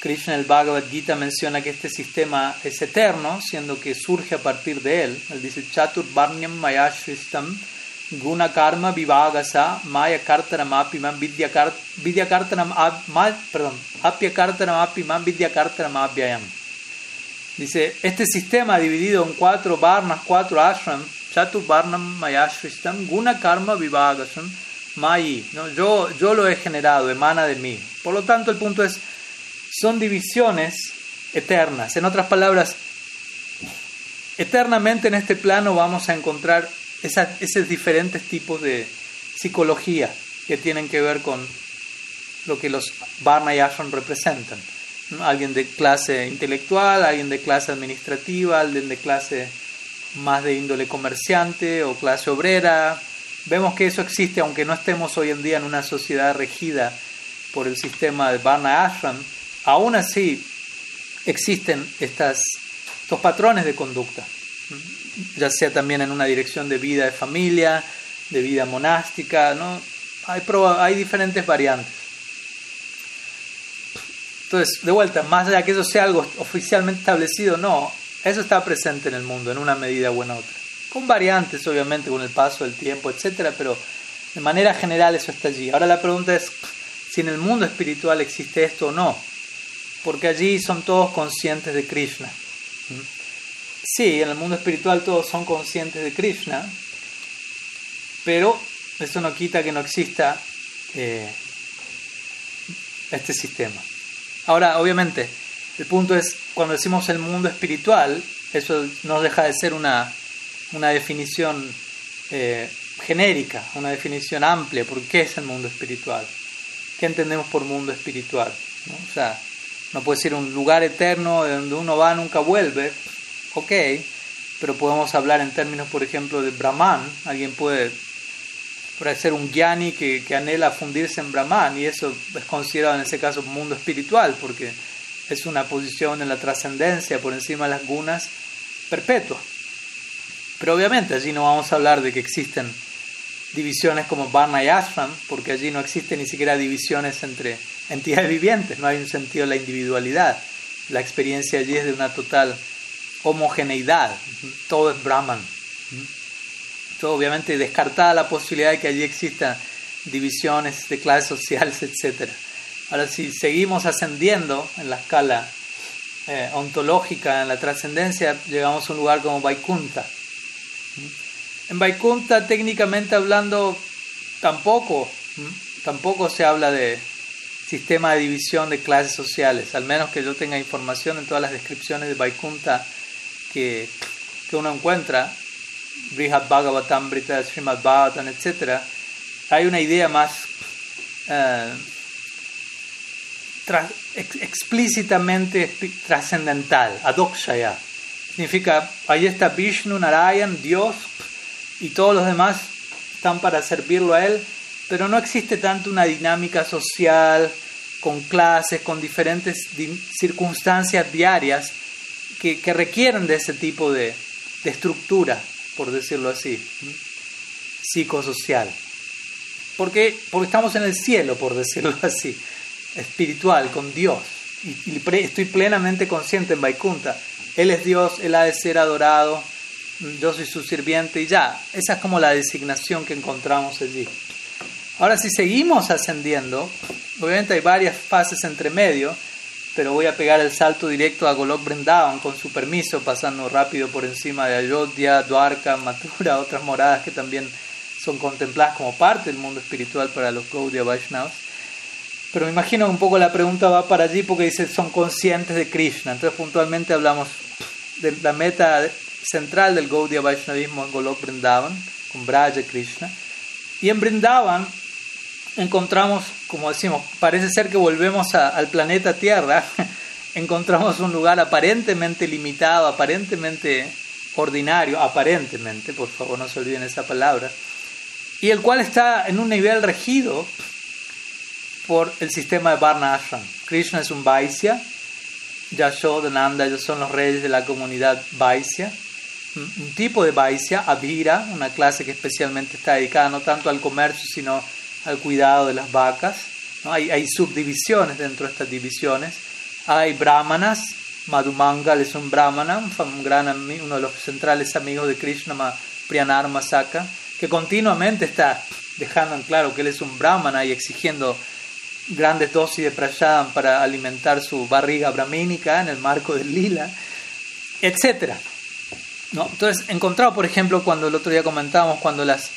Krishna el Bhagavad Gita menciona que este sistema es eterno, siendo que surge a partir de él. Él dice, Chatur Varnyam Mayashvistam Guna Karma Vivagasa Maya Kartaram Apimam Vidya Kartaram perdón, Vidya Kartaram Abhyayam. Dice, este sistema dividido en cuatro varnas, cuatro ashram, Chatu Varnam Mayashristam, Guna Karma Vivagasam, Mayi. ¿no? Yo, yo lo he generado, emana de mí. Por lo tanto, el punto es, son divisiones eternas. En otras palabras, eternamente en este plano vamos a encontrar esos diferentes tipos de psicología que tienen que ver con lo que los Varna y Ashram representan. Alguien de clase intelectual, alguien de clase administrativa, alguien de clase más de índole comerciante o clase obrera. Vemos que eso existe aunque no estemos hoy en día en una sociedad regida por el sistema de Varna Ashram. Aún así existen estas, estos patrones de conducta ya sea también en una dirección de vida de familia, de vida monástica, ¿no? Hay, hay diferentes variantes. Entonces, de vuelta, más allá de que eso sea algo oficialmente establecido, no, eso está presente en el mundo en una medida u otra. Con variantes, obviamente, con el paso del tiempo, etcétera, pero de manera general eso está allí. Ahora la pregunta es si en el mundo espiritual existe esto o no, porque allí son todos conscientes de Krishna. Sí, en el mundo espiritual todos son conscientes de Krishna, pero eso no quita que no exista eh, este sistema. Ahora, obviamente, el punto es, cuando decimos el mundo espiritual, eso no deja de ser una, una definición eh, genérica, una definición amplia, ¿por qué es el mundo espiritual? ¿Qué entendemos por mundo espiritual? O sea, no puede ser un lugar eterno donde uno va nunca vuelve, ok, pero podemos hablar en términos, por ejemplo, de Brahman. Alguien puede, puede ser un gyani que, anhela fundirse en Brahman y eso es considerado en ese caso mundo espiritual porque es una posición en la trascendencia por encima de las gunas perpetua. Pero obviamente allí no vamos a hablar de que existen divisiones como Varna y Ashram, porque allí no existen ni siquiera divisiones entre entidades vivientes, no hay un sentido de la individualidad. La experiencia allí es de una total homogeneidad, todo es Brahman. Todo, obviamente descartada la posibilidad de que allí existan divisiones de clases sociales, etc. Ahora, si seguimos ascendiendo en la escala eh, ontológica, en la trascendencia, llegamos a un lugar como Vaikunta. En Vaikunta, técnicamente hablando, tampoco, tampoco se habla de sistema de división de clases sociales, al menos que yo tenga información en todas las descripciones de Vaikunta que, que uno encuentra, Brihad Bhagavatam, Brita Srimad Bhagavatam, etc., hay una idea más eh, explícitamente trascendental, adokshaya. Significa, ahí está Vishnu, Narayan, Dios, y todos los demás están para servirlo a Él, pero no existe tanto una dinámica social, con clases, con diferentes circunstancias diarias que, requieren de ese tipo de, estructura, por decirlo así, psicosocial. Porque, porque estamos en el cielo, por decirlo así, espiritual, con Dios. Y, estoy plenamente consciente en Vaikunta. Él es Dios, Él ha de ser adorado, yo soy su sirviente y ya. Esa es como la designación que encontramos allí. Ahora, si seguimos ascendiendo, obviamente hay varias fases entre medio, pero voy a pegar el salto directo a Golok Brindavan con su permiso, pasando rápido por encima de Ayodhya, Dwarka, Mathura, otras moradas que también son contempladas como parte del mundo espiritual para los Gaudiya Vaishnavas. Pero me imagino que un poco la pregunta va para allí porque dice son conscientes de Krishna. Entonces puntualmente hablamos de la meta central del Gaudiya Vaishnavismo en Golok con Braja Krishna. Y en Brindavan encontramos, como decimos, parece ser que volvemos al planeta Tierra, encontramos un lugar aparentemente limitado, aparentemente ordinario, aparentemente, por favor no se olviden esa palabra, y el cual está en un nivel regido por el sistema de Varna Ashram. Krishna es un Vaisya, Yashodananda, ellos son los reyes de la comunidad Vaisya, un tipo de Vaisya, Abhira, una clase que especialmente está dedicada no tanto al comercio, sino al cuidado de las vacas. ¿no? Hay, hay subdivisiones dentro de estas divisiones. Hay brahmanas, Madhumangal es un brahmana, un gran, uno de los centrales amigos de Krishna, Priyanar Masaka, que continuamente está dejando en claro que él es un brahmana y exigiendo grandes dosis de prashadam para alimentar su barriga brahmínica en el marco del lila, etc. ¿No? Entonces, encontrado, por ejemplo, cuando el otro día comentábamos, cuando, las,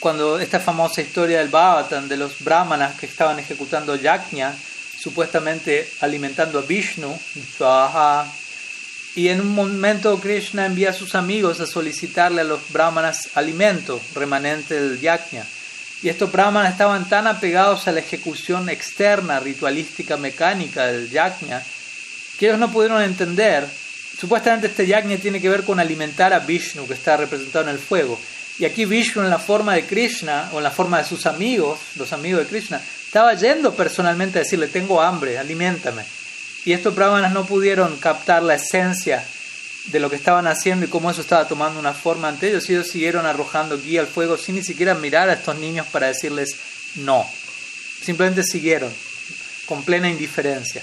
cuando esta famosa historia del Bhavatan, de los brahmanas que estaban ejecutando yajna, supuestamente alimentando a Vishnu, y en un momento Krishna envía a sus amigos a solicitarle a los brahmanas alimento remanente del yajna. Y estos brahmanas estaban tan apegados a la ejecución externa, ritualística, mecánica del yajna, que ellos no pudieron entender. Supuestamente este yajna tiene que ver con alimentar a Vishnu, que está representado en el fuego. Y aquí Vishnu en la forma de Krishna, o en la forma de sus amigos, los amigos de Krishna, estaba yendo personalmente a decirle, tengo hambre, aliméntame. Y estos brahmanas no pudieron captar la esencia de lo que estaban haciendo y cómo eso estaba tomando una forma ante ellos. Ellos siguieron arrojando guía al fuego sin ni siquiera mirar a estos niños para decirles no. Simplemente siguieron con plena indiferencia.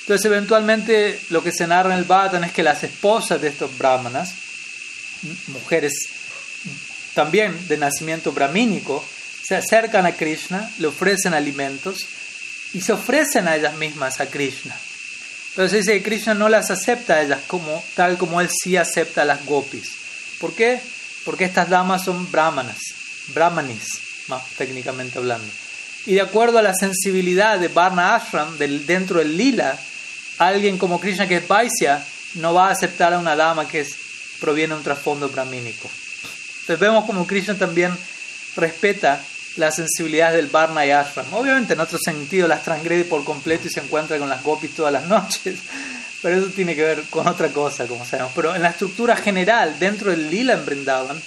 Entonces, eventualmente, lo que se narra en el Bhattan es que las esposas de estos brahmanas, mujeres también de nacimiento brahmínico, se acercan a Krishna, le ofrecen alimentos y se ofrecen a ellas mismas a Krishna. Pero se dice que Krishna no las acepta a ellas como, tal como él sí acepta a las gopis. ¿Por qué? Porque estas damas son brahmanas, brahmanis, más técnicamente hablando. Y de acuerdo a la sensibilidad de Varna Ashram, dentro del lila, alguien como Krishna que es Vaisya no va a aceptar a una dama que es, proviene de un trasfondo brahmínico. Entonces vemos como Krishna también respeta la sensibilidad del Varna y Ashram. Obviamente en otro sentido las transgrede por completo y se encuentra con las gopis todas las noches, pero eso tiene que ver con otra cosa, como sabemos. Pero en la estructura general, dentro del lila en Brindavan,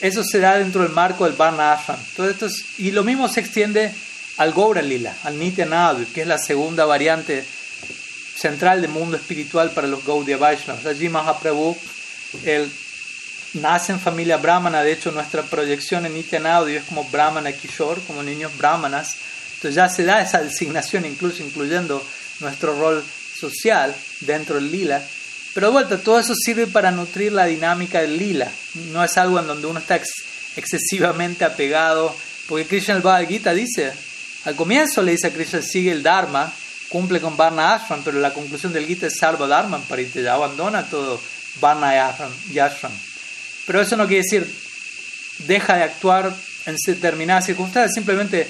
eso se da dentro del marco del Varna Ashram. Todo esto y lo mismo se extiende al Gaura Lila, al Nitya Nadu, que es la segunda variante central del mundo espiritual para los Gaudiya Vaishnavas. Allí Mahaprabhu, el nace en familia brahmana, de hecho nuestra proyección en Nityan Audio es como brahmana kishore, como niños brahmanas, entonces ya se da esa designación incluso incluyendo nuestro rol social dentro del lila, pero de vuelta, todo eso sirve para nutrir la dinámica del lila, no es algo en donde uno está excesivamente apegado, porque Krishna el Bhagavad Gita dice, al comienzo le dice a Krishna, sigue el Dharma, cumple con Varna Ashram, pero la conclusión del Gita es Sarva Dharma, para ya abandona todo Varna y Ashram. Pero eso no quiere decir deja de actuar en determinadas circunstancias, simplemente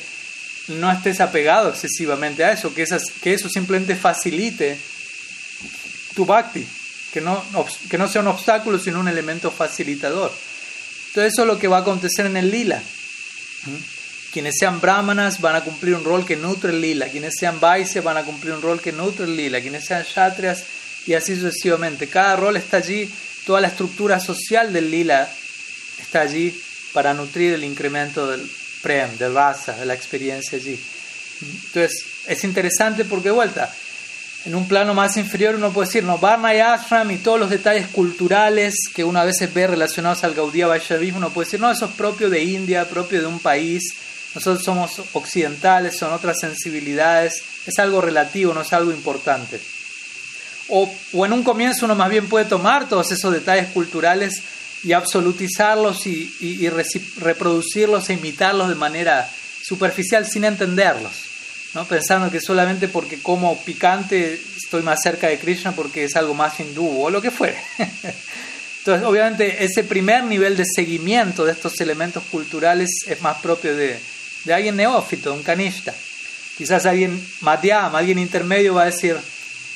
no estés apegado excesivamente a eso, que, esas, que eso simplemente facilite tu bhakti, que no, que no sea un obstáculo, sino un elemento facilitador. Entonces eso es lo que va a acontecer en el lila. ¿Mm? Quienes sean brahmanas van a cumplir un rol que nutre el lila, quienes sean vaisya van a cumplir un rol que nutre el lila, quienes sean kshatriyas y así sucesivamente. Cada rol está allí toda la estructura social del lila está allí para nutrir el incremento del prem, del rasa, de la experiencia allí. Entonces, es interesante porque, vuelta, en un plano más inferior uno puede decir, no, Varna y Ashram y todos los detalles culturales que uno a veces ve relacionados al Gaudiya Vaishnavismo, uno puede decir, no, eso es propio de India, propio de un país, nosotros somos occidentales, son otras sensibilidades, es algo relativo, no es algo importante. O, en un comienzo uno más bien puede tomar todos esos detalles culturales y absolutizarlos y, reproducirlos e imitarlos de manera superficial sin entenderlos, ¿no? pensando que solamente porque como picante estoy más cerca de Krishna porque es algo más hindú o lo que fuere. Entonces, obviamente, ese primer nivel de seguimiento de estos elementos culturales es más propio de, de alguien neófito, un canista. Quizás alguien madhyam, alguien intermedio va a decir,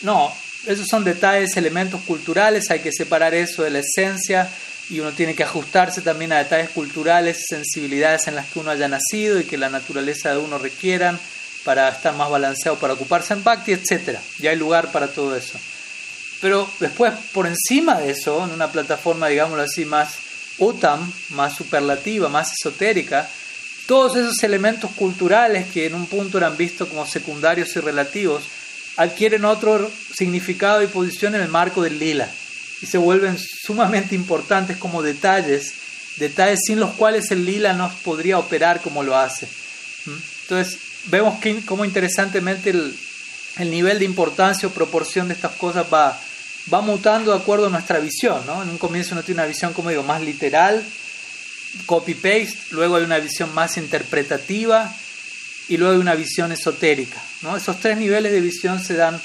no, esos son detalles, elementos culturales, hay que separar eso de la esencia y uno tiene que ajustarse también a detalles culturales, sensibilidades en las que uno haya nacido y que la naturaleza de uno requieran. para estar más balanceado, para ocuparse en Bhakti, etc. Ya hay lugar para todo eso. Pero después, por encima de eso, en una plataforma, digámoslo así, más utam, más superlativa, más esotérica, todos esos elementos culturales que en un punto eran vistos como secundarios y relativos, adquieren otro significado y posición en el marco del lila y se vuelven sumamente importantes como detalles, detalles sin los cuales el lila no podría operar como lo hace. ¿Mm? Entonces, vemos que, cómo interesantemente el, el, nivel de importancia o proporción de estas cosas va, va mutando de acuerdo a nuestra visión. ¿no? En un comienzo uno tiene una visión, como digo, más literal, copy-paste, luego hay una visión más interpretativa y luego una visión esotérica. ¿no? Esos tres niveles de visión se dan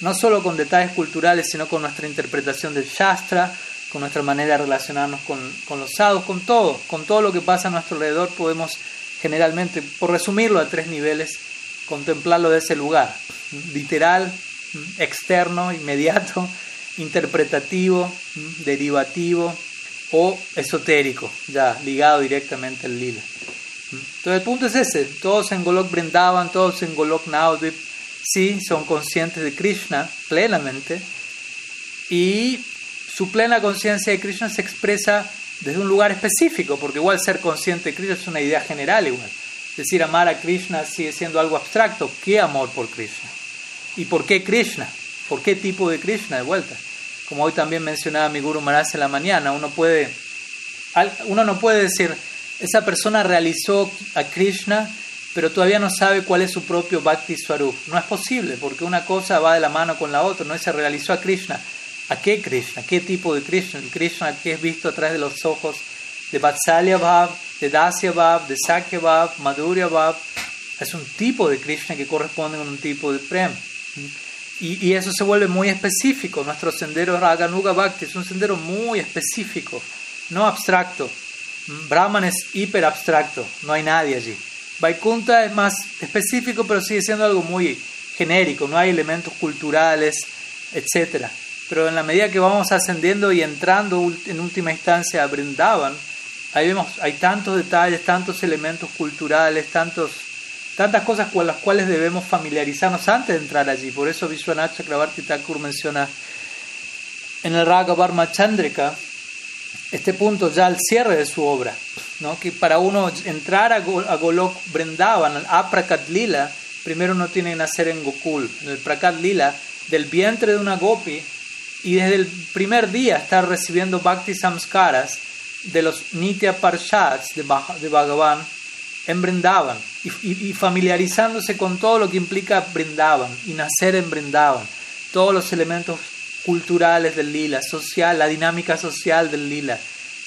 no solo con detalles culturales, sino con nuestra interpretación del Shastra, con nuestra manera de relacionarnos con, con los sadhus, con todo, con todo lo que pasa a nuestro alrededor, podemos generalmente, por resumirlo a tres niveles, contemplarlo de ese lugar, literal, externo, inmediato, interpretativo, derivativo o esotérico, ya ligado directamente al lila. Entonces el punto es ese, todos en Golok brindaban, todos en Golok Navadvip sí son conscientes de Krishna plenamente y su plena conciencia de Krishna se expresa desde un lugar específico, porque igual ser consciente de Krishna es una idea general igual. Es decir, amar a Krishna sigue siendo algo abstracto. ¿Qué amor por Krishna? ¿Y por qué Krishna? ¿Por qué tipo de Krishna de vuelta? Como hoy también mencionaba mi Guru Maharaj en la mañana, uno, puede, uno no puede decir, esa persona realizó a Krishna pero todavía no sabe cuál es su propio Bhakti Swarup. No es posible, porque una cosa va de la mano con la otra, no se realizó a Krishna. ¿A qué Krishna? ¿Qué tipo de Krishna? El Krishna que es visto a través de los ojos de Vatsalya Bhav, de Dasya Bhav, de Sakya Bhav, Madhurya Bhav. Es un tipo de Krishna que corresponde con un tipo de Prem. Y, eso se vuelve muy específico. Nuestro sendero Raganuga Bhakti es un sendero muy específico, no abstracto. Brahman es hiper abstracto, no hay nadie allí. Vaikunta es más específico, pero sigue siendo algo muy genérico, no hay elementos culturales, etc. Pero en la medida que vamos ascendiendo y entrando en última instancia a Brindavan, ahí vemos, hay tantos detalles, tantos elementos culturales, tantos, tantas cosas con las cuales debemos familiarizarnos antes de entrar allí. Por eso Vishwanath Chakrabarti Thakur menciona en el Raga Varma Chandrika este punto ya al cierre de su obra que para uno entrar a, Golok Brindavan, a Prakat Lila, primero uno tiene que nacer en Gokul, en el Prakat Lila, del vientre de una gopi, y desde el primer día estar recibiendo Bhakti Samskaras de los Nitya Parshats de, Bhagavan en Brindavan, y, familiarizándose con todo lo que implica Brindavan, y nacer en Brindavan, todos los elementos culturales del lila, social, la dinámica social del lila,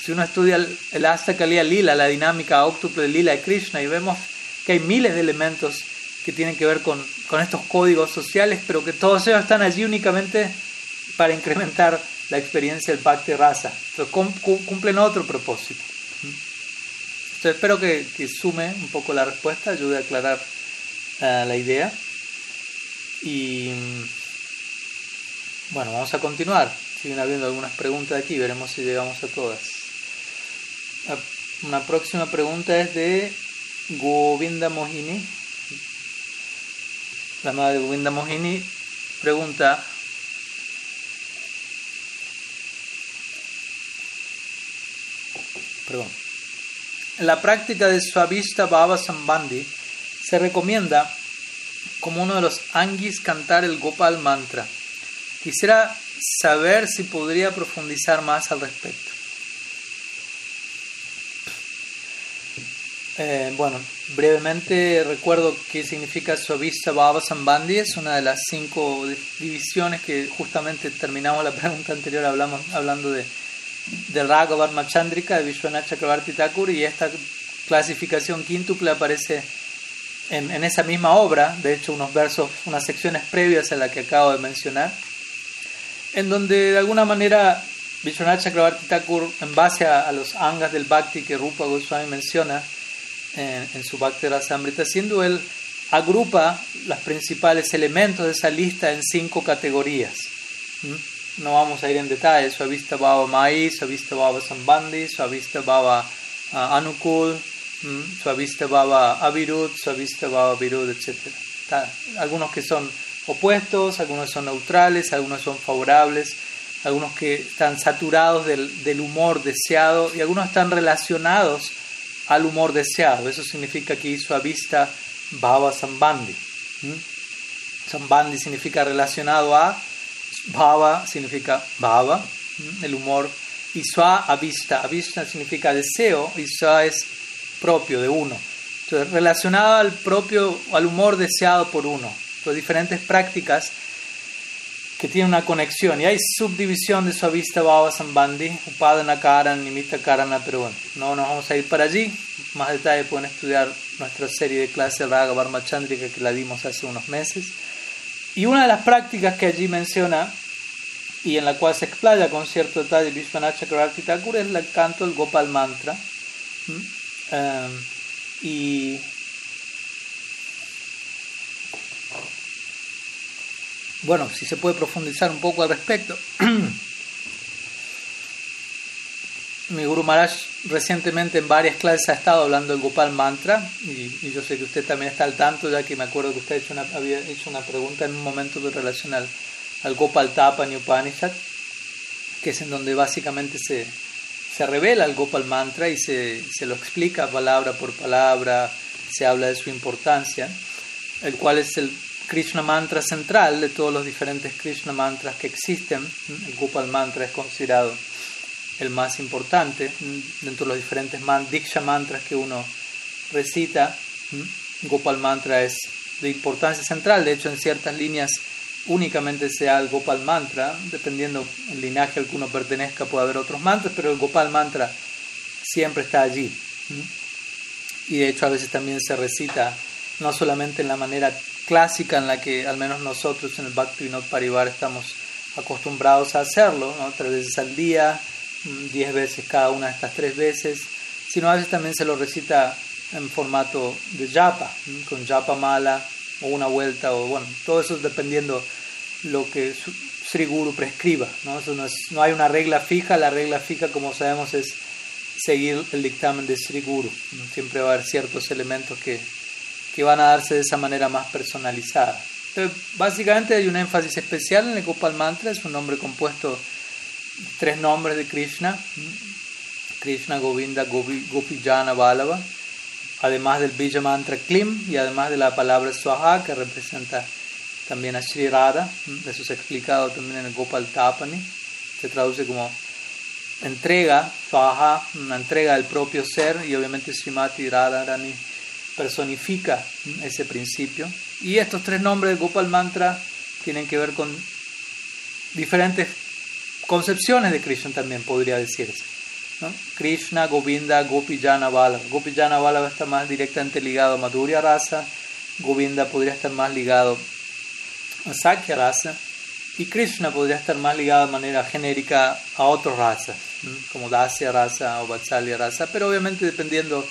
si uno estudia el, el Asta Lila, la dinámica óctuple Lila de Krishna, y vemos que hay miles de elementos que tienen que ver con, con estos códigos sociales, pero que todos ellos están allí únicamente para incrementar la experiencia del Bhakti Rasa. Entonces cumplen otro propósito. Entonces espero que, que, sume un poco la respuesta, ayude a aclarar uh, la idea. Y bueno, vamos a continuar. Siguen habiendo algunas preguntas aquí, veremos si llegamos a todas. Una próxima pregunta es de Govinda Mohini. La madre de Govinda Mohini pregunta. Perdón. La práctica de Suavista Baba Sambandhi se recomienda como uno de los angis cantar el Gopal Mantra. Quisiera saber si podría profundizar más al respecto. Eh, bueno, brevemente recuerdo qué significa Suavista Baba Sambandhi, es una de las cinco divisiones que justamente terminamos la pregunta anterior hablamos, hablando de, del Raga Varma Chandrika de Vishwanath Chakrabarti Thakur y esta clasificación quíntuple aparece en, en, esa misma obra, de hecho unos versos, unas secciones previas a la que acabo de mencionar, en donde de alguna manera Vishwanath Chakrabarti en base a, los angas del Bhakti que Rupa Goswami menciona, en, su Bhakti Rasamrita, siendo él agrupa los principales elementos de esa lista en cinco categorías. ¿Mm? No vamos a ir en detalle, Suavista Baba Mai, Suavista Baba Sambandhi, Suavista Baba uh, Anukul, ¿Mm? Suavista Baba Avirud, Suavista Baba Virud, etc. algunos que son opuestos, algunos son neutrales, algunos son favorables, algunos que están saturados del, del humor deseado y algunos están relacionados al humor deseado. Eso significa que suavista Bhava Sambandhi. Sambandhi significa relacionado a, Bhava significa Bhava, el humor, y Swa avista. Avista significa deseo y Swa es propio de uno. Entonces, relacionado al propio, al humor deseado por uno. Entonces, diferentes prácticas que tienen una conexión. Y hay subdivisión de Suavista Bhava Sambandhi, Upadana Karana, Nimitta Karana, pero bueno, no nos vamos a ir para allí. Más detalle pueden estudiar nuestra serie de clases Raga Varma Chandrika que la dimos hace unos meses. Y una de las prácticas que allí menciona y en la cual se explaya con cierto detalle Vishwanath Chakravarti Thakur es el canto del Gopal Mantra. Um, y bueno, si se puede profundizar un poco al respecto. Mi Guru Maharaj recientemente en varias clases ha estado hablando del Gopal Mantra y, yo sé que usted también está al tanto ya que me acuerdo que usted había hecho una pregunta en un momento de relación al, al Gopal Tapani Upanishad, que es en donde básicamente se, se revela el Gopal Mantra y se, se, lo explica palabra por palabra, se habla de su importancia, el cual es el Krishna Mantra central de todos los diferentes Krishna Mantras que existen. El Gopal Mantra es considerado el más importante dentro de los diferentes Diksha Mantras que uno recita. Gopal Mantra es de importancia central, de hecho en ciertas líneas únicamente sea el Gopal Mantra, dependiendo del linaje al que uno pertenezca puede haber otros mantras, pero el Gopal Mantra siempre está allí. Y de hecho a veces también se recita no solamente en la manera clásica en la que al menos nosotros en el Bhakti Vinod Parivar estamos acostumbrados a hacerlo, ¿no? tres veces al día, mm, diez veces cada una de estas tres veces, sino a veces también se lo recita en formato de japa, con japa mala o una vuelta, o bueno, todo eso dependiendo lo que Sri Guru prescriba, ¿no? No, no hay una regla fija, la regla fija como sabemos es seguir el dictamen de Sri Guru, siempre va a haber ciertos elementos que que van a darse de esa manera más personalizada. Entonces, básicamente hay un énfasis especial en el Gopal Mantra, es un nombre compuesto tres nombres de Krishna, Krishna, Govinda, Gopi, Gopijana, Balava, además del Bija Mantra Klim y además de la palabra Swaha que representa también a Sri Radha, eso ha explicado también en el Gopal Tapani, se traduce como entrega, Swaha, una entrega del propio ser y obviamente Srimati Radharani personifica ese principio. Y estos tres nombres de Gopal Mantra tienen que ver con diferentes concepciones de Krishna también, podría decirse. Krishna, Govinda, Gopijana, Balava. Gopijana, Balava está más directamente ligado a Madhurya Rasa, Govinda podría estar más ligado a Sakya Rasa, y Krishna podría estar más ligado de manera genérica a otras razas, como Dasya Rasa o Vatsalya Rasa, pero obviamente dependiendo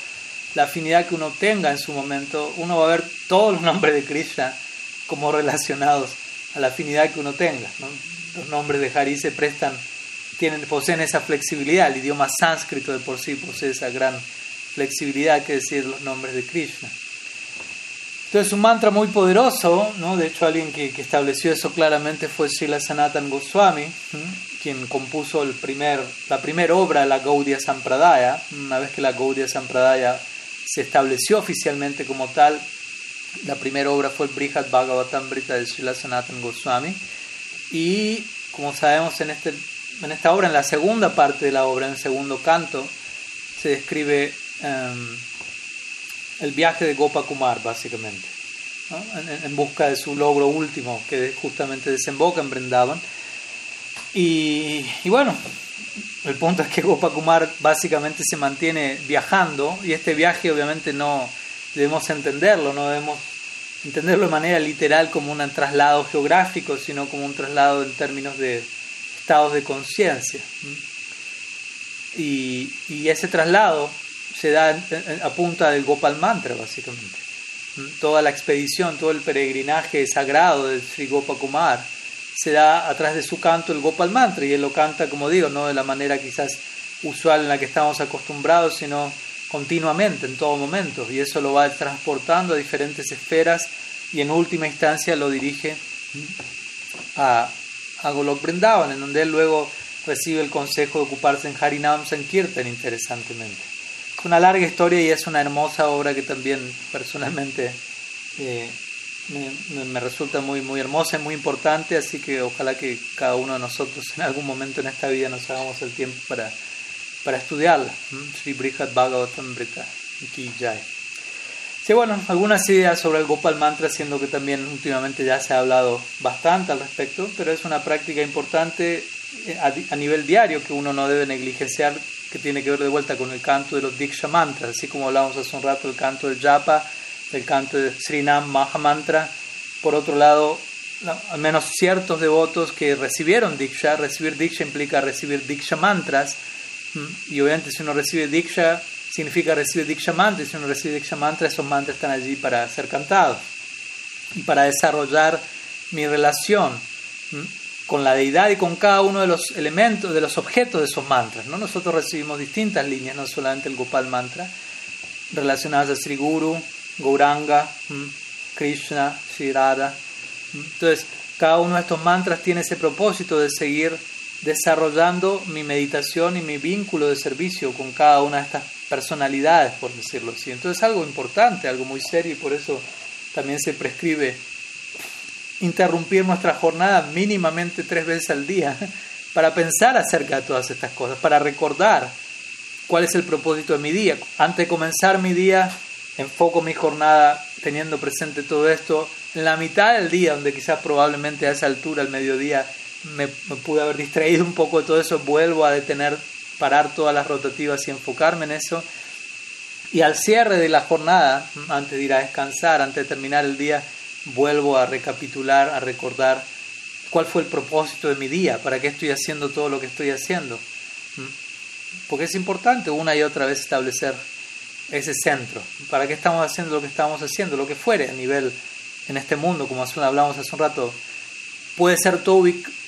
la afinidad que uno tenga en su momento, uno va a ver todos los nombres de Krishna como relacionados a la afinidad que uno tenga. Los nombres de Hari se prestan, tienen, poseen esa flexibilidad, el idioma sánscrito de por sí posee esa gran flexibilidad que decir los nombres de Krishna. Entonces, un mantra muy poderoso, ¿no? de hecho, alguien que, que estableció eso claramente fue Srila Sanatan Goswami, quien compuso el primer, la primera obra, la Gaudiya Sampradaya. Una vez que la Gaudiya Sampradaya se estableció oficialmente como tal. La primera obra fue el Brihad Bhagavatamrita de Srila Sanatan Goswami. Y como sabemos en, este, en esta obra, en la segunda parte de la obra, en el segundo canto, se describe em, el viaje de Gopakumar, básicamente, en, busca de su logro último, que justamente desemboca en Brindavan. Y, y bueno, el punto es que Gopakumar básicamente se mantiene viajando y este viaje obviamente no debemos entenderlo, no debemos entenderlo de manera literal como un traslado geográfico, sino como un traslado en términos de estados de conciencia. Y, ese traslado se da a punta del Gopal Mantra, básicamente. Toda la expedición, todo el peregrinaje sagrado del Sri Gopakumar se da atrás de su canto el Gopal Mantra y él lo canta, como digo, no de la manera quizás usual en la que estamos acostumbrados, sino continuamente, en todo momento, y eso lo va transportando a diferentes esferas y en última instancia lo dirige a, a Golok Brindavan, en donde él luego recibe el consejo de ocuparse en Harinam Sankirtan, interesantemente. Es una larga historia y es una hermosa obra que también personalmente eh, me, resulta muy, muy hermosa y muy importante, así que ojalá que cada uno de nosotros en algún momento en esta vida nos hagamos el tiempo para, para estudiarla. Sri Brihat Bhagavatam Brita Ki Jai. Sí, bueno, algunas ideas sobre el Gopal Mantra, siendo que también últimamente ya se ha hablado bastante al respecto, pero es una práctica importante eh, a, nivel diario que uno no debe negligenciar, que tiene que ver de vuelta con el canto de los Diksha Mantras, así como hablábamos hace un rato el canto del Japa, el canto de Srinam Mahamantra. Por otro lado, al menos ciertos devotos que recibieron Diksha, recibir Diksha implica recibir Diksha Mantras, y obviamente si uno recibe Diksha, significa recibir Diksha Mantra, y si uno recibe Diksha Mantra, esos mantras están allí para ser cantados y para desarrollar mi relación con la deidad y con cada uno de los elementos, de los objetos de esos mantras. ¿no? Nosotros recibimos distintas líneas, no solamente el Gopal Mantra, relacionadas a Sri Guru, Gauranga, Krishna, Sri Radha. Entonces, cada uno de estos mantras tiene ese propósito de seguir desarrollando mi meditación y mi vínculo de servicio con cada una de estas personalidades, por decirlo así. Entonces es algo importante, algo muy serio y por eso también se prescribe interrumpir nuestra jornada mínimamente tres veces al día para pensar acerca de todas estas cosas, para recordar cuál es el propósito de mi día. Antes de comenzar mi día, enfoco mi jornada teniendo presente todo esto. En la mitad del día, donde quizás probablemente a esa altura, al mediodía, me, me pude haber distraído un poco de todo eso, vuelvo a detener parar todas las rotativas y enfocarme en eso. Y al cierre de la jornada, antes de ir a descansar, antes de terminar el día, vuelvo a recapitular, a recordar cuál fue el propósito de mi día, para qué estoy haciendo todo lo que estoy haciendo. Porque es importante una y otra vez establecer ese centro. ¿Para qué estamos haciendo lo que estamos haciendo? Lo que fuere a nivel en este mundo, como hablamos hace un rato. Puede ser todo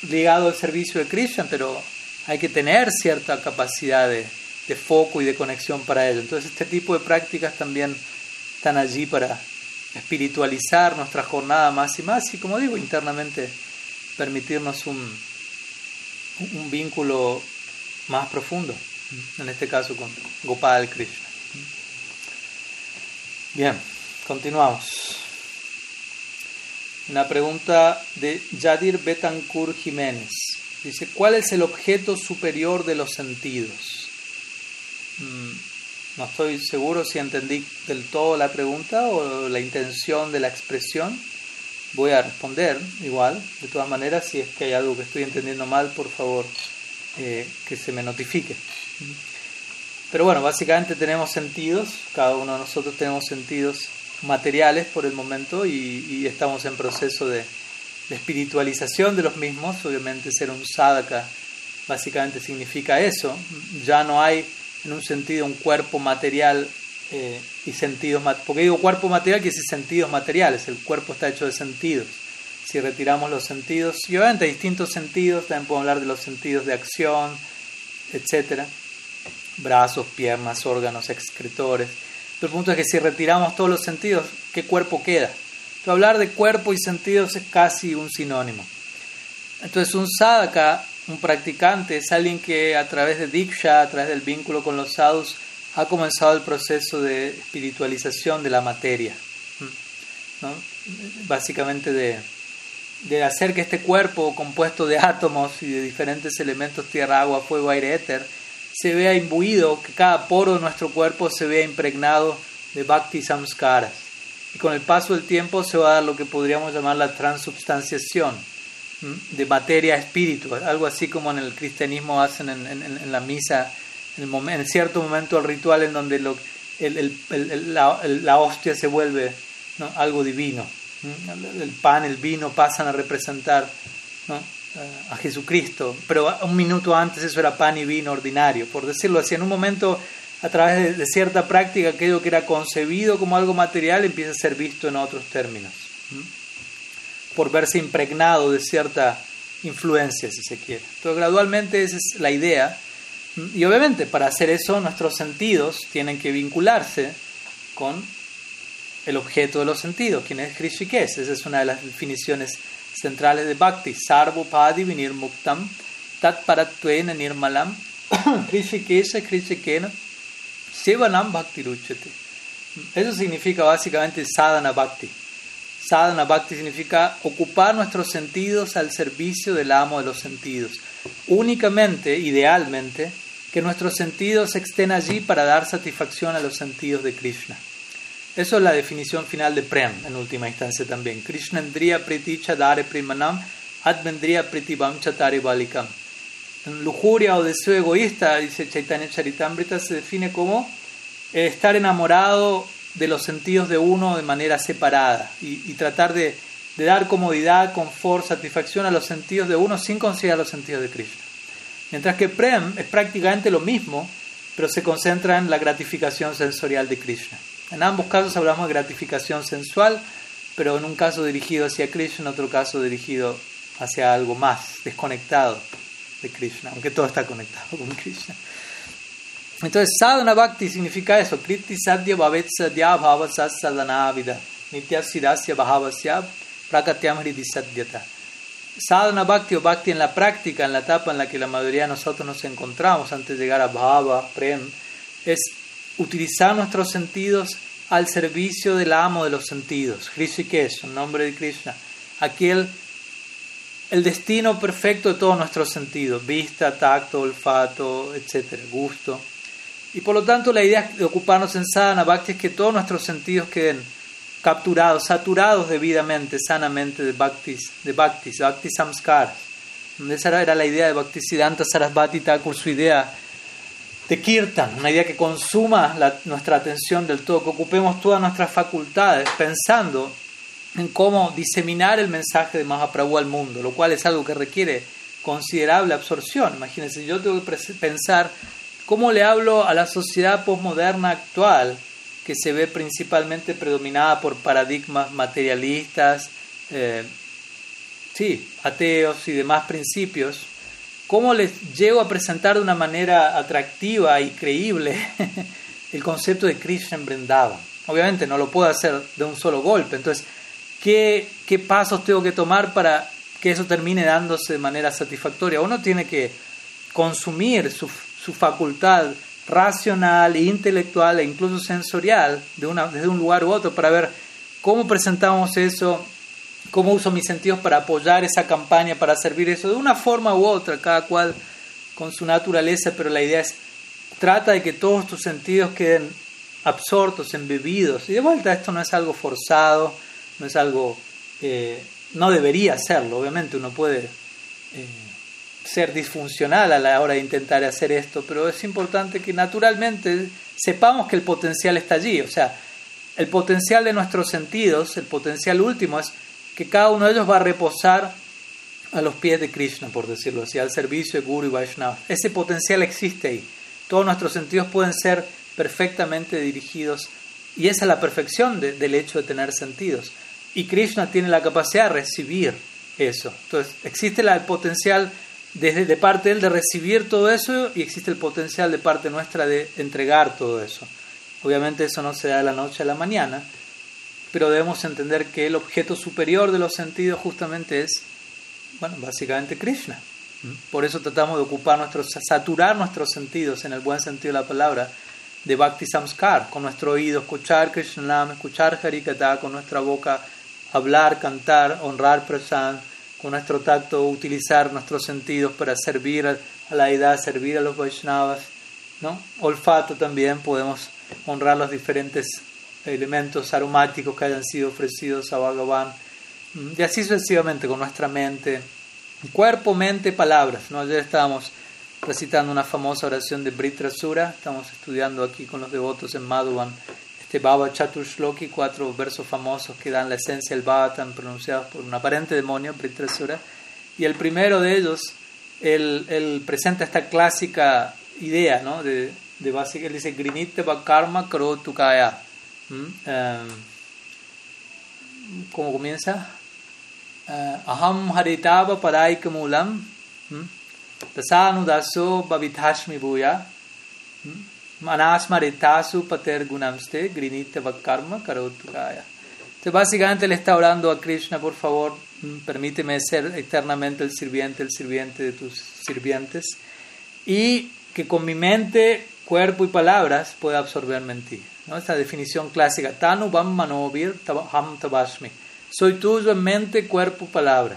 ligado al servicio de Krishna, pero hay que tener cierta capacidad de, foco y de conexión para ello. Entonces este tipo de prácticas también están allí para espiritualizar nuestra jornada más y más y como digo, internamente permitirnos un, un vínculo más profundo, en este caso con Gopal Krishna. Bien, continuamos. Una pregunta de Yadir Betancourt Jiménez. Dice, ¿cuál es el objeto superior de los sentidos? Mm, no estoy seguro si entendí del todo la pregunta o la intención de la expresión. Voy a responder igual. De todas maneras, si es que hay algo que estoy entendiendo mal, por favor, eh, que se me notifique. Pero bueno, básicamente tenemos sentidos, cada uno de nosotros tenemos sentidos materiales por el momento y estamos en proceso de, espiritualización de los mismos, obviamente ser un sadhaka básicamente significa eso, ya no hay en un sentido un cuerpo material eh, y sentidos, porque digo cuerpo material que es sentidos materiales, el cuerpo está hecho de sentidos, si retiramos los sentidos, y obviamente distintos sentidos, también podemos hablar de los sentidos de acción, etcétera, brazos, piernas, órganos, excretores, pero el punto es que si retiramos todos los sentidos, ¿qué cuerpo queda? hablar de cuerpo y sentidos es casi un sinónimo. Entonces un sadhaka, un practicante, es alguien que a través de diksha, a través del vínculo con los sadhus, ha comenzado el proceso de espiritualización de la materia. Básicamente de, de hacer que este cuerpo compuesto de átomos y de diferentes elementos, tierra, agua, fuego, aire, éter, se vea imbuido, que cada poro de nuestro cuerpo se vea impregnado de bhakti samskaras y con el paso del tiempo se va a dar lo que podríamos llamar la transubstanciación de materia a espíritu, algo así como en el cristianismo hacen en, la misa, en, cierto momento el ritual en donde la, hostia se vuelve algo divino. El pan, el vino pasan a representar. A Jesucristo, pero un minuto antes eso era pan y vino ordinario, por decirlo así. En un momento a través de, cierta práctica, aquello que era concebido como algo material empieza a ser visto en otros términos, por verse impregnado de cierta influencia, si se quiere. Entonces, gradualmente esa es la idea. Y obviamente, para hacer eso, nuestros sentidos tienen que vincularse con el objeto de los sentidos, quien es Krishikesh. Esa es una de las definiciones centrales de Bhakti. Sarvopadi vinirmuktam tat parattuena nirmalam Krishikesha Krishikena Sevanam Bhakti Ruchate. Eso significa básicamente sadhana bhakti. Sadhana bhakti significa ocupar nuestros sentidos al servicio del amo de los sentidos. Únicamente, idealmente, que nuestros sentidos estén allí para dar satisfacción a los sentidos de Krishna. Eso es la definición final de Prem en última instancia también. Krishnendriya priticha dare primanam advendriya chatare balikam. Lujuria o deseo egoísta, dice Chaitanya Charitamrita, se define como estar enamorado de los sentidos de uno de manera separada y, tratar de, de, dar comodidad, confort, satisfacción a los sentidos de uno sin considerar los sentidos de Krishna. Mientras que Prem es prácticamente lo mismo, pero se concentra en la gratificación sensorial de Krishna. En ambos casos hablamos de gratificación sensual, pero en un caso dirigido hacia Krishna, en otro caso dirigido hacia algo más, desconectado de Krishna, aunque todo está conectado con Krishna. Entonces, sadhana bhakti significa eso, kriti sadhya bhavet sadhya bhavasat sadhanavida, nitya sidasya bhavasya prakatyam hridi sadhyata. Sadhana bhakti o bhakti en la práctica, en la etapa en la que la mayoría de nosotros nos encontramos antes de llegar a bhava, prem, es utilizar nuestros sentidos al servicio del amo de los sentidos, Hrishikesh, en nombre de Krishna, aquel el destino perfecto de todos nuestros sentidos, vista, tacto, olfato, etcétera, gusto. Y por lo tanto la idea de ocuparnos en sadhana bhakti es que todos nuestros sentidos queden capturados, saturados debidamente, sanamente de bhaktis, de bhaktis, bhakti samskar. Esa era la idea de Bhaktisiddhanta Sarasvati Thakur, su idea de kirtan, una idea que consuma nuestra atención del todo, que ocupemos todas nuestras facultades pensando en cómo diseminar el mensaje de Mahaprabhu al mundo, lo cual es algo que requiere considerable absorción. Imagínense, yo tengo que pensar cómo le hablo a la sociedad postmoderna actual, que se ve principalmente predominada por paradigmas materialistas, eh, sí, ateos y demás principios, cómo les llego a presentar de una manera atractiva y creíble el concepto de Krishna en. Obviamente no lo puedo hacer de un solo golpe, entonces, ¿qué, ¿qué pasos tengo que tomar para que eso termine dándose de manera satisfactoria? Uno tiene que consumir su, su facultad racional, intelectual e incluso sensorial de una, desde un lugar u otro para ver cómo presentamos eso cómo uso mis sentidos para apoyar esa campaña, para servir eso, de una forma u otra, cada cual con su naturaleza, pero la idea es, trata de que todos tus sentidos queden absortos, embebidos. Y de vuelta, esto no es algo forzado, no es algo, eh, no debería serlo, obviamente uno puede eh, ser disfuncional a la hora de intentar hacer esto, pero es importante que naturalmente sepamos que el potencial está allí, o sea, el potencial de nuestros sentidos, el potencial último es que cada uno de ellos va a reposar a los pies de Krishna, por decirlo así, al servicio de Guru y Vaishnava. Ese potencial existe ahí. Todos nuestros sentidos pueden ser perfectamente dirigidos y esa es la perfección del hecho de tener sentidos. Y Krishna tiene la capacidad de recibir eso. Entonces, existe el potencial desde de parte de él de recibir todo eso y existe el potencial de parte nuestra de entregar todo eso. Obviamente eso no se da de la noche a la mañana, pero debemos entender que el objeto superior de los sentidos justamente es, bueno, básicamente Krishna. Por eso tratamos de ocupar nuestros, saturar nuestros sentidos, en el buen sentido de la palabra, de Bhakti Samskar, con nuestro oído, escuchar Krishna escuchar Harikata, con nuestra boca, hablar, cantar, honrar Prasan, con nuestro tacto, utilizar nuestros sentidos para servir a la edad, servir a los Vaishnavas, ¿no? Olfato también, podemos honrar los diferentes elementos aromáticos que hayan sido ofrecidos a Bhagavan. Mm, y así sucesivamente con nuestra mente, cuerpo, mente, palabras. ¿no? Ayer estábamos recitando una famosa oración de Britra estamos estudiando aquí con los devotos en Madhuvan este Baba Chatushloki, cuatro versos famosos que dan la esencia del Bhagavatam pronunciados por un aparente demonio, Britra Sura. Y el primero de ellos, él, presenta esta clásica idea, ¿no? De, de básica, él dice, Grinite Karma Krotukaya ¿Cómo comienza? Eh, Aham haritava paraikamulam ¿Mm? tasanu daso babithashmi buya ¿Mm? Manasmaritasu pater gunamste grinite karma karotugaya. Entonces básicamente le está hablando a Krishna, por favor, mm, permíteme ser eternamente el sirviente, el sirviente de tus sirvientes, y que con mi mente, cuerpo y palabras pueda absorberme en. ¿No? Esta definición clásica, Tanu Bam Manovir Ham Tabashmi. Soy tuyo en mente, cuerpo, palabra.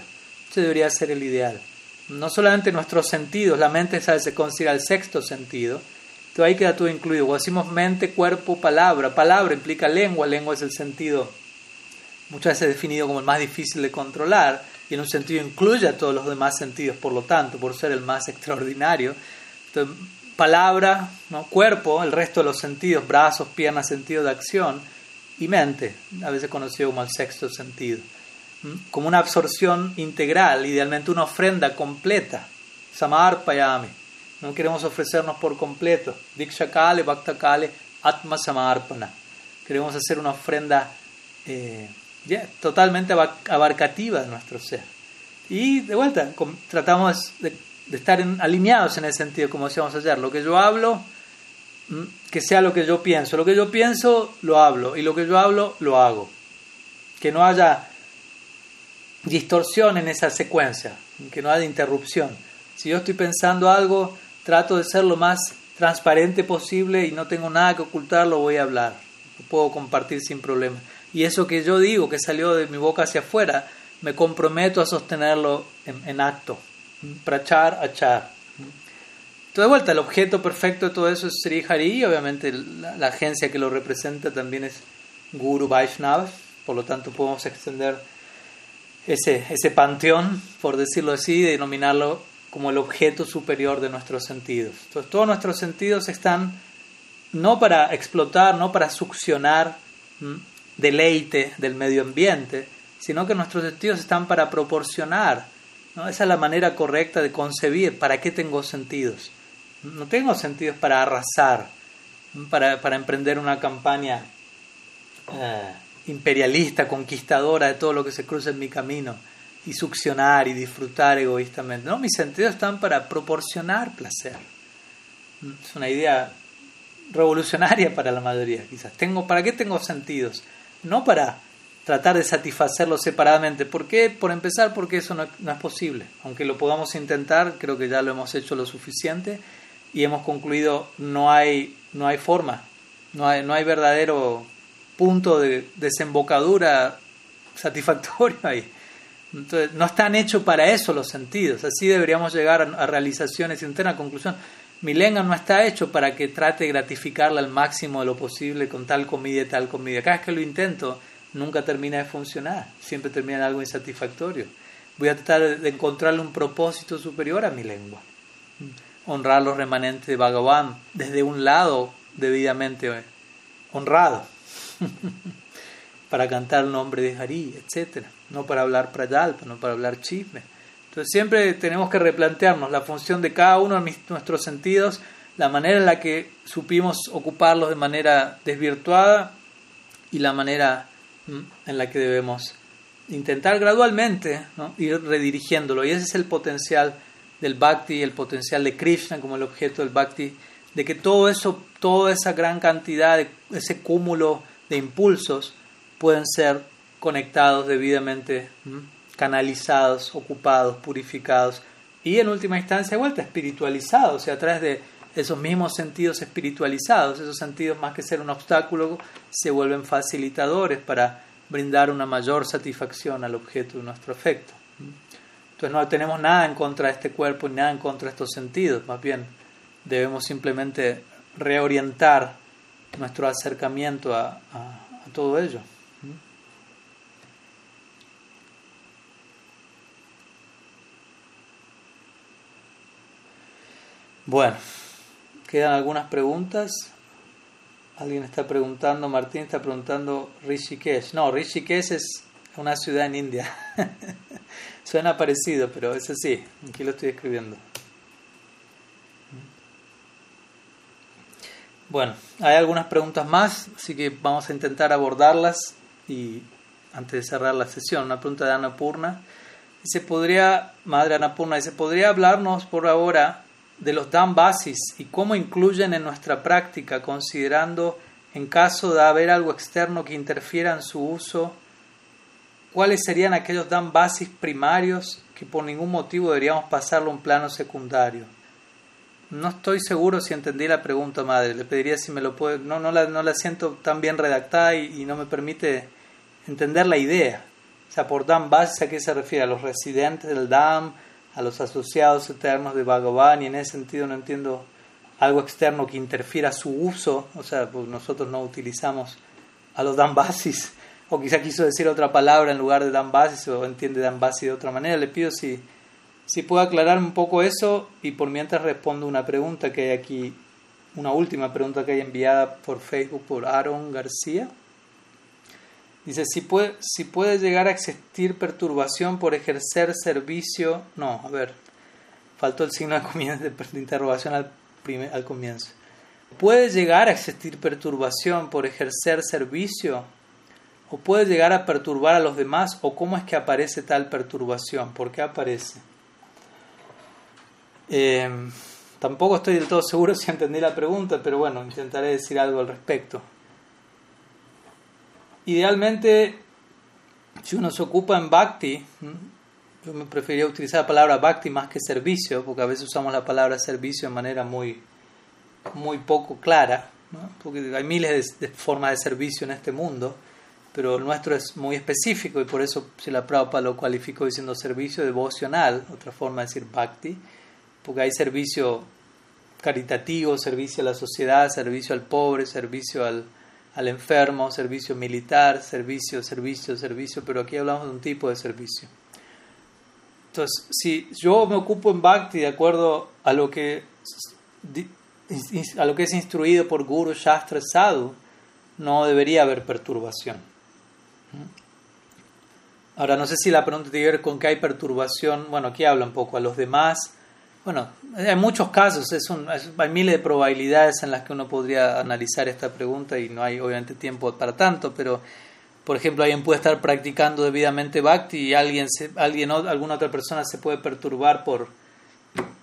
Ese debería ser el ideal. No solamente nuestros sentidos, la mente se considera el sexto sentido, entonces ahí queda todo incluido. Cuando decimos mente, cuerpo, palabra, palabra implica lengua, lengua es el sentido muchas veces definido como el más difícil de controlar y en un sentido incluye a todos los demás sentidos, por lo tanto, por ser el más extraordinario. Palabra, ¿no? cuerpo, el resto de los sentidos, brazos, piernas, sentido de acción, y mente, a veces conocido como el sexto sentido. Como una absorción integral, idealmente una ofrenda completa. Samarpayami. No queremos ofrecernos por completo. Dikshakale, Bhaktakale, Atma Samarpana. Queremos hacer una ofrenda eh, totalmente abarcativa de nuestro ser. Y de vuelta, tratamos de de estar alineados en ese sentido, como decíamos ayer. Lo que yo hablo, mm, que sea lo que yo pienso. Lo que yo pienso, lo hablo. Y lo que yo hablo, lo hago. Que no haya distorsión en esa secuencia, que no haya interrupción. Si yo estoy pensando algo, trato de ser lo más transparente posible y no tengo nada que ocultar, lo voy a hablar. Lo puedo compartir sin problema. Y eso que yo digo, que salió de mi boca hacia afuera, me comprometo a sostenerlo en acto prachar, achar. Entonces, de vuelta, el objeto perfecto de todo eso es Sri Hari, y obviamente la, agencia que lo representa también es Guru Vaishnava, por lo tanto podemos extender ese, ese panteón, por decirlo así, denominarlo como el objeto superior de nuestros sentidos. Entonces, todos nuestros sentidos están no para explotar, no para succionar deleite del medio ambiente, sino que nuestros sentidos están para proporcionar esa es la manera correcta de concebir para qué tengo sentidos. No tengo sentidos para arrasar, para, para emprender una campaña eh, imperialista, conquistadora de todo lo que se cruza en mi camino y succionar y disfrutar egoístamente. No, mis sentidos están para proporcionar placer. Es una idea revolucionaria para la mayoría, quizás. Tengo, ¿Para qué tengo sentidos? No para tratar de satisfacerlo separadamente. ¿Por qué? Por empezar, porque eso no, es posible. Aunque lo podamos intentar, creo que ya lo hemos hecho lo suficiente y hemos concluido no hay, no hay forma, no hay, no hay verdadero punto de desembocadura satisfactorio ahí. Entonces, no están hechos para eso los sentidos. Así deberíamos llegar a, realizaciones y una conclusión. Mi lengua no está hecho para que trate de gratificarla al máximo de lo posible con tal comida y tal comida. Cada vez que lo intento, nunca termina de funcionar, siempre termina en algo insatisfactorio. Voy a tratar de encontrarle un propósito superior a mi lengua. Honrar los remanentes de Bhagavan desde un lado debidamente honrado. para cantar el nombre de Hari, etc. No para hablar prayalpa, no para hablar chisme. Entonces siempre tenemos que replantearnos la función de cada uno de nuestros sentidos, la manera en la que supimos ocuparlos de manera desvirtuada y la manera en la que debemos intentar gradualmente ir redirigiéndolo. Y ese es el potencial del bhakti, el potencial de Krishna como el objeto del bhakti, de que todo eso, toda esa gran cantidad, ese cúmulo de impulsos pueden ser conectados debidamente, canalizados, ocupados, purificados y en última instancia, vuelta, espiritualizados, o sea, a través de esos mismos sentidos espiritualizados, esos sentidos más que ser un obstáculo, se vuelven facilitadores para brindar una mayor satisfacción al objeto de nuestro afecto. Entonces no tenemos nada en contra de este cuerpo ni nada en contra de estos sentidos, más bien debemos simplemente reorientar nuestro acercamiento a, a todo ello. Bueno. Quedan algunas preguntas. Alguien está preguntando, Martín está preguntando Rishikesh. No, Rishikesh es una ciudad en India. Suena parecido, pero es así. Aquí lo estoy escribiendo. Bueno, hay algunas preguntas más, así que vamos a intentar abordarlas y antes de cerrar la sesión. Una pregunta de Purna. Dice, ¿podría, Madre Purna, dice, ¿podría hablarnos por ahora de los Dhambasis y cómo incluyen en nuestra práctica, considerando en caso de haber algo externo que interfiera en su uso, cuáles serían aquellos Dhambasis primarios que por ningún motivo deberíamos pasarlo a un plano secundario. No estoy seguro si entendí la pregunta, madre. Le pediría si me lo puede. No, no, la, no la siento tan bien redactada y, no me permite entender la idea. O sea, por Dam Basis, ¿a qué se refiere? ¿A los residentes del Dam? ¿A los asociados eternos de Bhagavan? Y en ese sentido no entiendo algo externo que interfiera su uso. O sea, pues nosotros no utilizamos a los Dam Basis. O quizá quiso decir otra palabra en lugar de Dam Basis o entiende Dam Basis de otra manera. Le pido si si puedo aclarar un poco eso y por mientras respondo una pregunta que hay aquí, una última pregunta que hay enviada por Facebook por Aaron García. Dice, si puede, si puede llegar a existir perturbación por ejercer servicio... No, a ver, faltó el signo de, de interrogación al, al comienzo. ¿Puede llegar a existir perturbación por ejercer servicio? ¿O puede llegar a perturbar a los demás? ¿O cómo es que aparece tal perturbación? ¿Por qué aparece? Eh, tampoco estoy del todo seguro si entendí la pregunta, pero bueno, intentaré decir algo al respecto. Idealmente, si uno se ocupa en bhakti, yo me preferiría utilizar la palabra bhakti más que servicio, porque a veces usamos la palabra servicio de manera muy, muy poco clara, porque hay miles de, formas de servicio en este mundo, pero el nuestro es muy específico y por eso si la Prabhupada lo cualificó diciendo servicio devocional, otra forma de decir bhakti porque hay servicio caritativo, servicio a la sociedad, servicio al pobre, servicio al, al enfermo, servicio militar, servicio, servicio, servicio, pero aquí hablamos de un tipo de servicio. Entonces, si yo me ocupo en Bhakti de acuerdo a lo que, a lo que es instruido por Guru Shastra Sadhu, no debería haber perturbación. Ahora, no sé si la pregunta tiene que ver con que hay perturbación. Bueno, aquí habla un poco a los demás bueno, hay muchos casos, es hay miles de probabilidades en las que uno podría analizar esta pregunta y no hay obviamente tiempo para tanto, pero por ejemplo alguien puede estar practicando debidamente bhakti y alguien, se, alguien alguna otra persona se puede perturbar por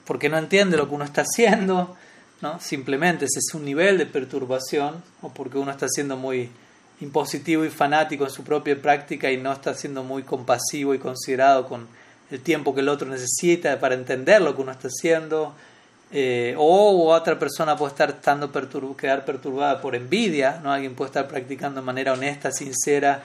porque no entiende lo que uno está haciendo, ¿no? Simplemente ese es un nivel de perturbación o porque uno está siendo muy impositivo y fanático en su propia práctica y no está siendo muy compasivo y considerado con el tiempo que el otro necesita para entender lo que uno está haciendo, eh, o otra persona puede estar estando quedar perturbada por envidia, ¿no? alguien puede estar practicando de manera honesta, sincera,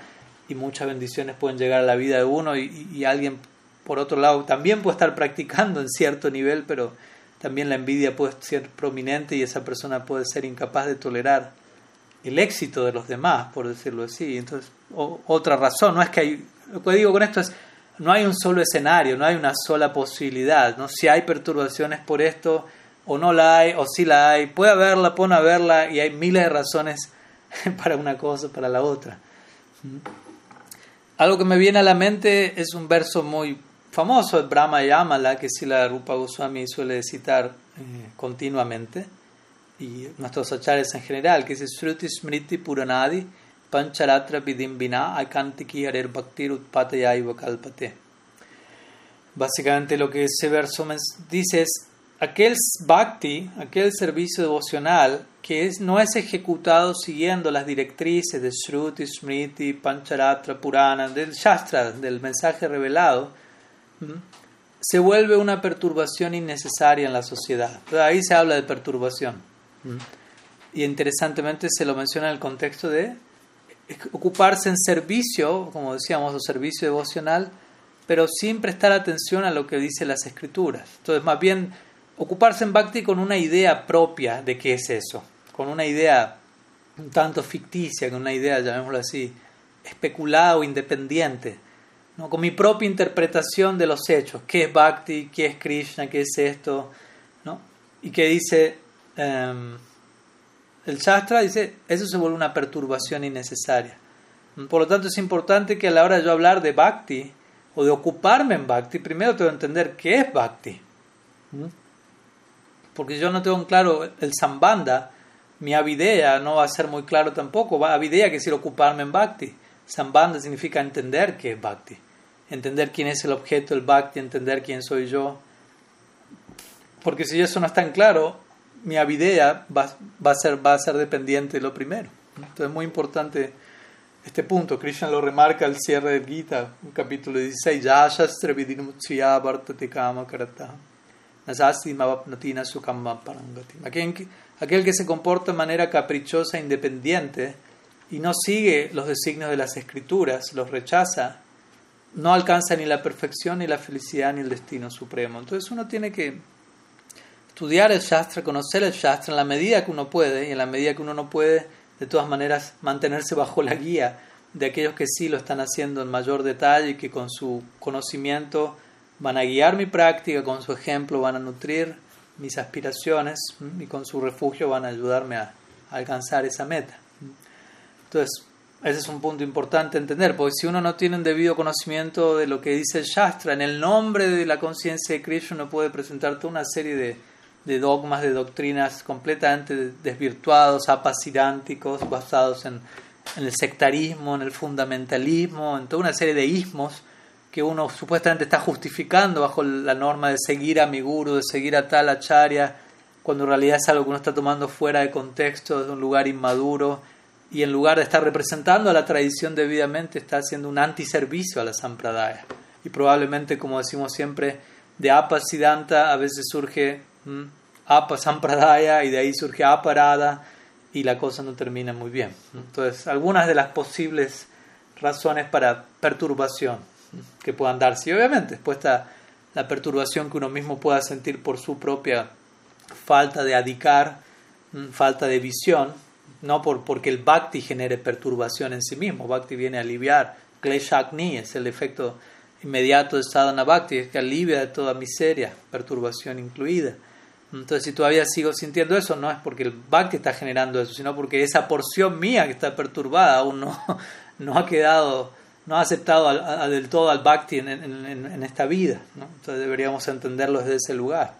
y muchas bendiciones pueden llegar a la vida de uno, y, alguien, por otro lado, también puede estar practicando en cierto nivel, pero también la envidia puede ser prominente y esa persona puede ser incapaz de tolerar el éxito de los demás, por decirlo así. Entonces, otra razón, no es que hay, lo que digo con esto es, no hay un solo escenario, no hay una sola posibilidad. ¿no? Si hay perturbaciones por esto, o no la hay, o sí la hay, puede haberla, puede no haberla, y hay miles de razones para una cosa, para la otra. Algo que me viene a la mente es un verso muy famoso de Brahma Yamala, que si la Rupa Goswami suele citar eh, continuamente, y nuestros achares en general, que dice Sruti Smriti Puranadi pancharatra vidimbina akantiki harer bhaktir utpatayaiva kalpate. Básicamente lo que ese verso dice es aquel bhakti, aquel servicio devocional que es, no es ejecutado siguiendo las directrices de Shruti, Smriti, Pancharatra, Purana, del Shastra, del mensaje revelado, se vuelve una perturbación innecesaria en la sociedad. ahí se habla de perturbación. Y interesantemente se lo menciona en el contexto de ocuparse en servicio, como decíamos, o servicio devocional, pero sin prestar atención a lo que dicen las escrituras. Entonces, más bien, ocuparse en bhakti con una idea propia de qué es eso, con una idea un tanto ficticia, con una idea, llamémoslo así, especulada o independiente, ¿no? con mi propia interpretación de los hechos, qué es bhakti, qué es Krishna, qué es esto, ¿no? y que dice... Em, el Shastra dice, eso se vuelve una perturbación innecesaria. Por lo tanto, es importante que a la hora de hablar de Bhakti o de ocuparme en Bhakti, primero tengo que entender qué es Bhakti. Porque yo no tengo en claro el Sambanda, mi avidea no va a ser muy claro tampoco. Avidea quiere decir ocuparme en Bhakti. Sambanda significa entender qué es Bhakti. Entender quién es el objeto del Bhakti, entender quién soy yo. porque si eso no está en claro, mi avidea va, va, a ser, va a ser dependiente de lo primero. Entonces es muy importante este punto. Krishna lo remarca al cierre del Gita, capítulo 16. Ya shastra kama karata. Aquel, aquel que se comporta de manera caprichosa e independiente y no sigue los designios de las escrituras, los rechaza, no alcanza ni la perfección, ni la felicidad, ni el destino supremo. Entonces uno tiene que estudiar el Shastra, conocer el Shastra en la medida que uno puede, y en la medida que uno no puede, de todas maneras, mantenerse bajo la guía de aquellos que sí lo están haciendo en mayor detalle y que con su conocimiento van a guiar mi práctica, con su ejemplo van a nutrir mis aspiraciones y con su refugio van a ayudarme a alcanzar esa meta. Entonces, ese es un punto importante entender, porque si uno no tiene un debido conocimiento de lo que dice el Shastra, en el nombre de la conciencia de Krishna uno puede presentar toda una serie de, de dogmas, de doctrinas completamente desvirtuados, apacidánticos, basados en, en, el sectarismo, en el fundamentalismo, en toda una serie de ismos que uno supuestamente está justificando bajo la norma de seguir a mi guru, de seguir a tal acharya, cuando en realidad es algo que uno está tomando fuera de contexto, desde un lugar inmaduro y en lugar de estar representando a la tradición debidamente, está haciendo un antiservicio a la Sampradaya. Y probablemente, como decimos siempre, de Apa Siddhanta a veces surge Apa Sampradaya y de ahí surge Aparada y la cosa no termina muy bien. Entonces, algunas de las posibles razones para perturbación que puedan darse. Y obviamente, después está la perturbación que uno mismo pueda sentir por su propia falta de adicar, falta de visión, no por, porque el bhakti genere perturbación en sí mismo. Bhakti viene a aliviar. Kleshakni es el efecto inmediato de sadhana bhakti, es que alivia de toda miseria, perturbación incluida. Entonces, si todavía sigo sintiendo eso, no es porque el bhakti está generando eso, sino porque esa porción mía que está perturbada aún no, no ha quedado, no ha aceptado del todo al bhakti en, en, esta vida. Entonces, deberíamos entenderlo desde ese lugar.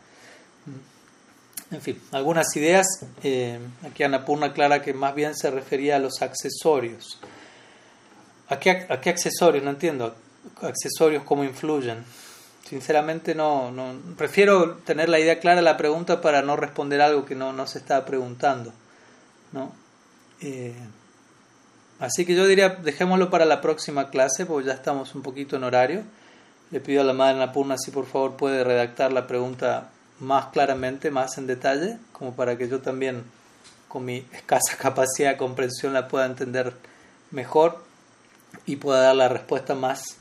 En fin, algunas ideas. Eh, aquí Anapurna clara que más bien se refería a los accesorios. ¿A qué, ¿A qué accesorios? No entiendo. ¿Accesorios cómo influyen? Sinceramente no, Prefiero tener la idea clara de la pregunta para no responder algo que no, no se estaba preguntando. ¿no? Eh, así que yo diría, dejémoslo para la próxima clase, porque ya estamos un poquito en horario. Le pido a la madre Anapurna si por favor puede redactar la pregunta más claramente, más en detalle, como para que yo también, con mi escasa capacidad de comprensión, la pueda entender mejor y pueda dar la respuesta más,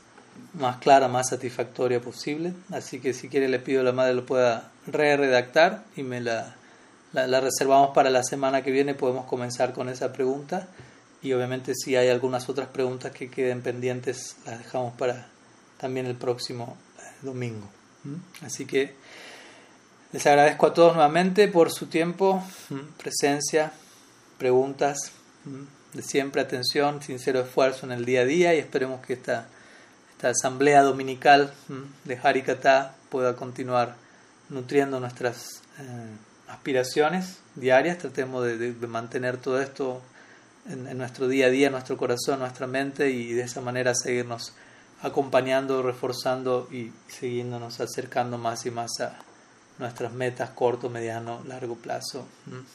más clara, más satisfactoria posible. Así que si quiere le pido a la madre lo pueda re-redactar y me la, la, reservamos para la semana que viene, podemos comenzar con esa pregunta. Y obviamente si hay algunas otras preguntas que queden pendientes, las dejamos para también el próximo eh, domingo. ¿Mm? Así que les agradezco a todos nuevamente por su tiempo, presencia, preguntas, de siempre atención, sincero esfuerzo en el día a día y esperemos que esta, esta asamblea dominical de Harikata pueda continuar nutriendo nuestras eh, aspiraciones diarias. Tratemos de, mantener todo esto en, nuestro día a día, nuestro corazón, nuestra mente y de esa manera seguirnos acompañando, reforzando y siguiéndonos acercando más y más a nuestras metas corto, mediano, largo plazo.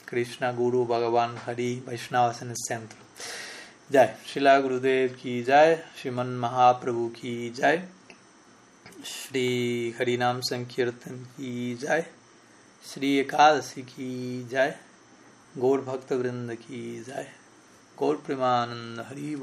Krishna, Guru, Bhagavan, Hari, Vaishnavas en el centro. Jai, Shila Gurudev ki Jai, Shiman Mahaprabhu ki Jai, Shri Harinam Sankirtan ki Jai, Shri Ekadasi ki Jai, Gaur Bhakta Vrinda ki Jai, Gaur Premanand Hari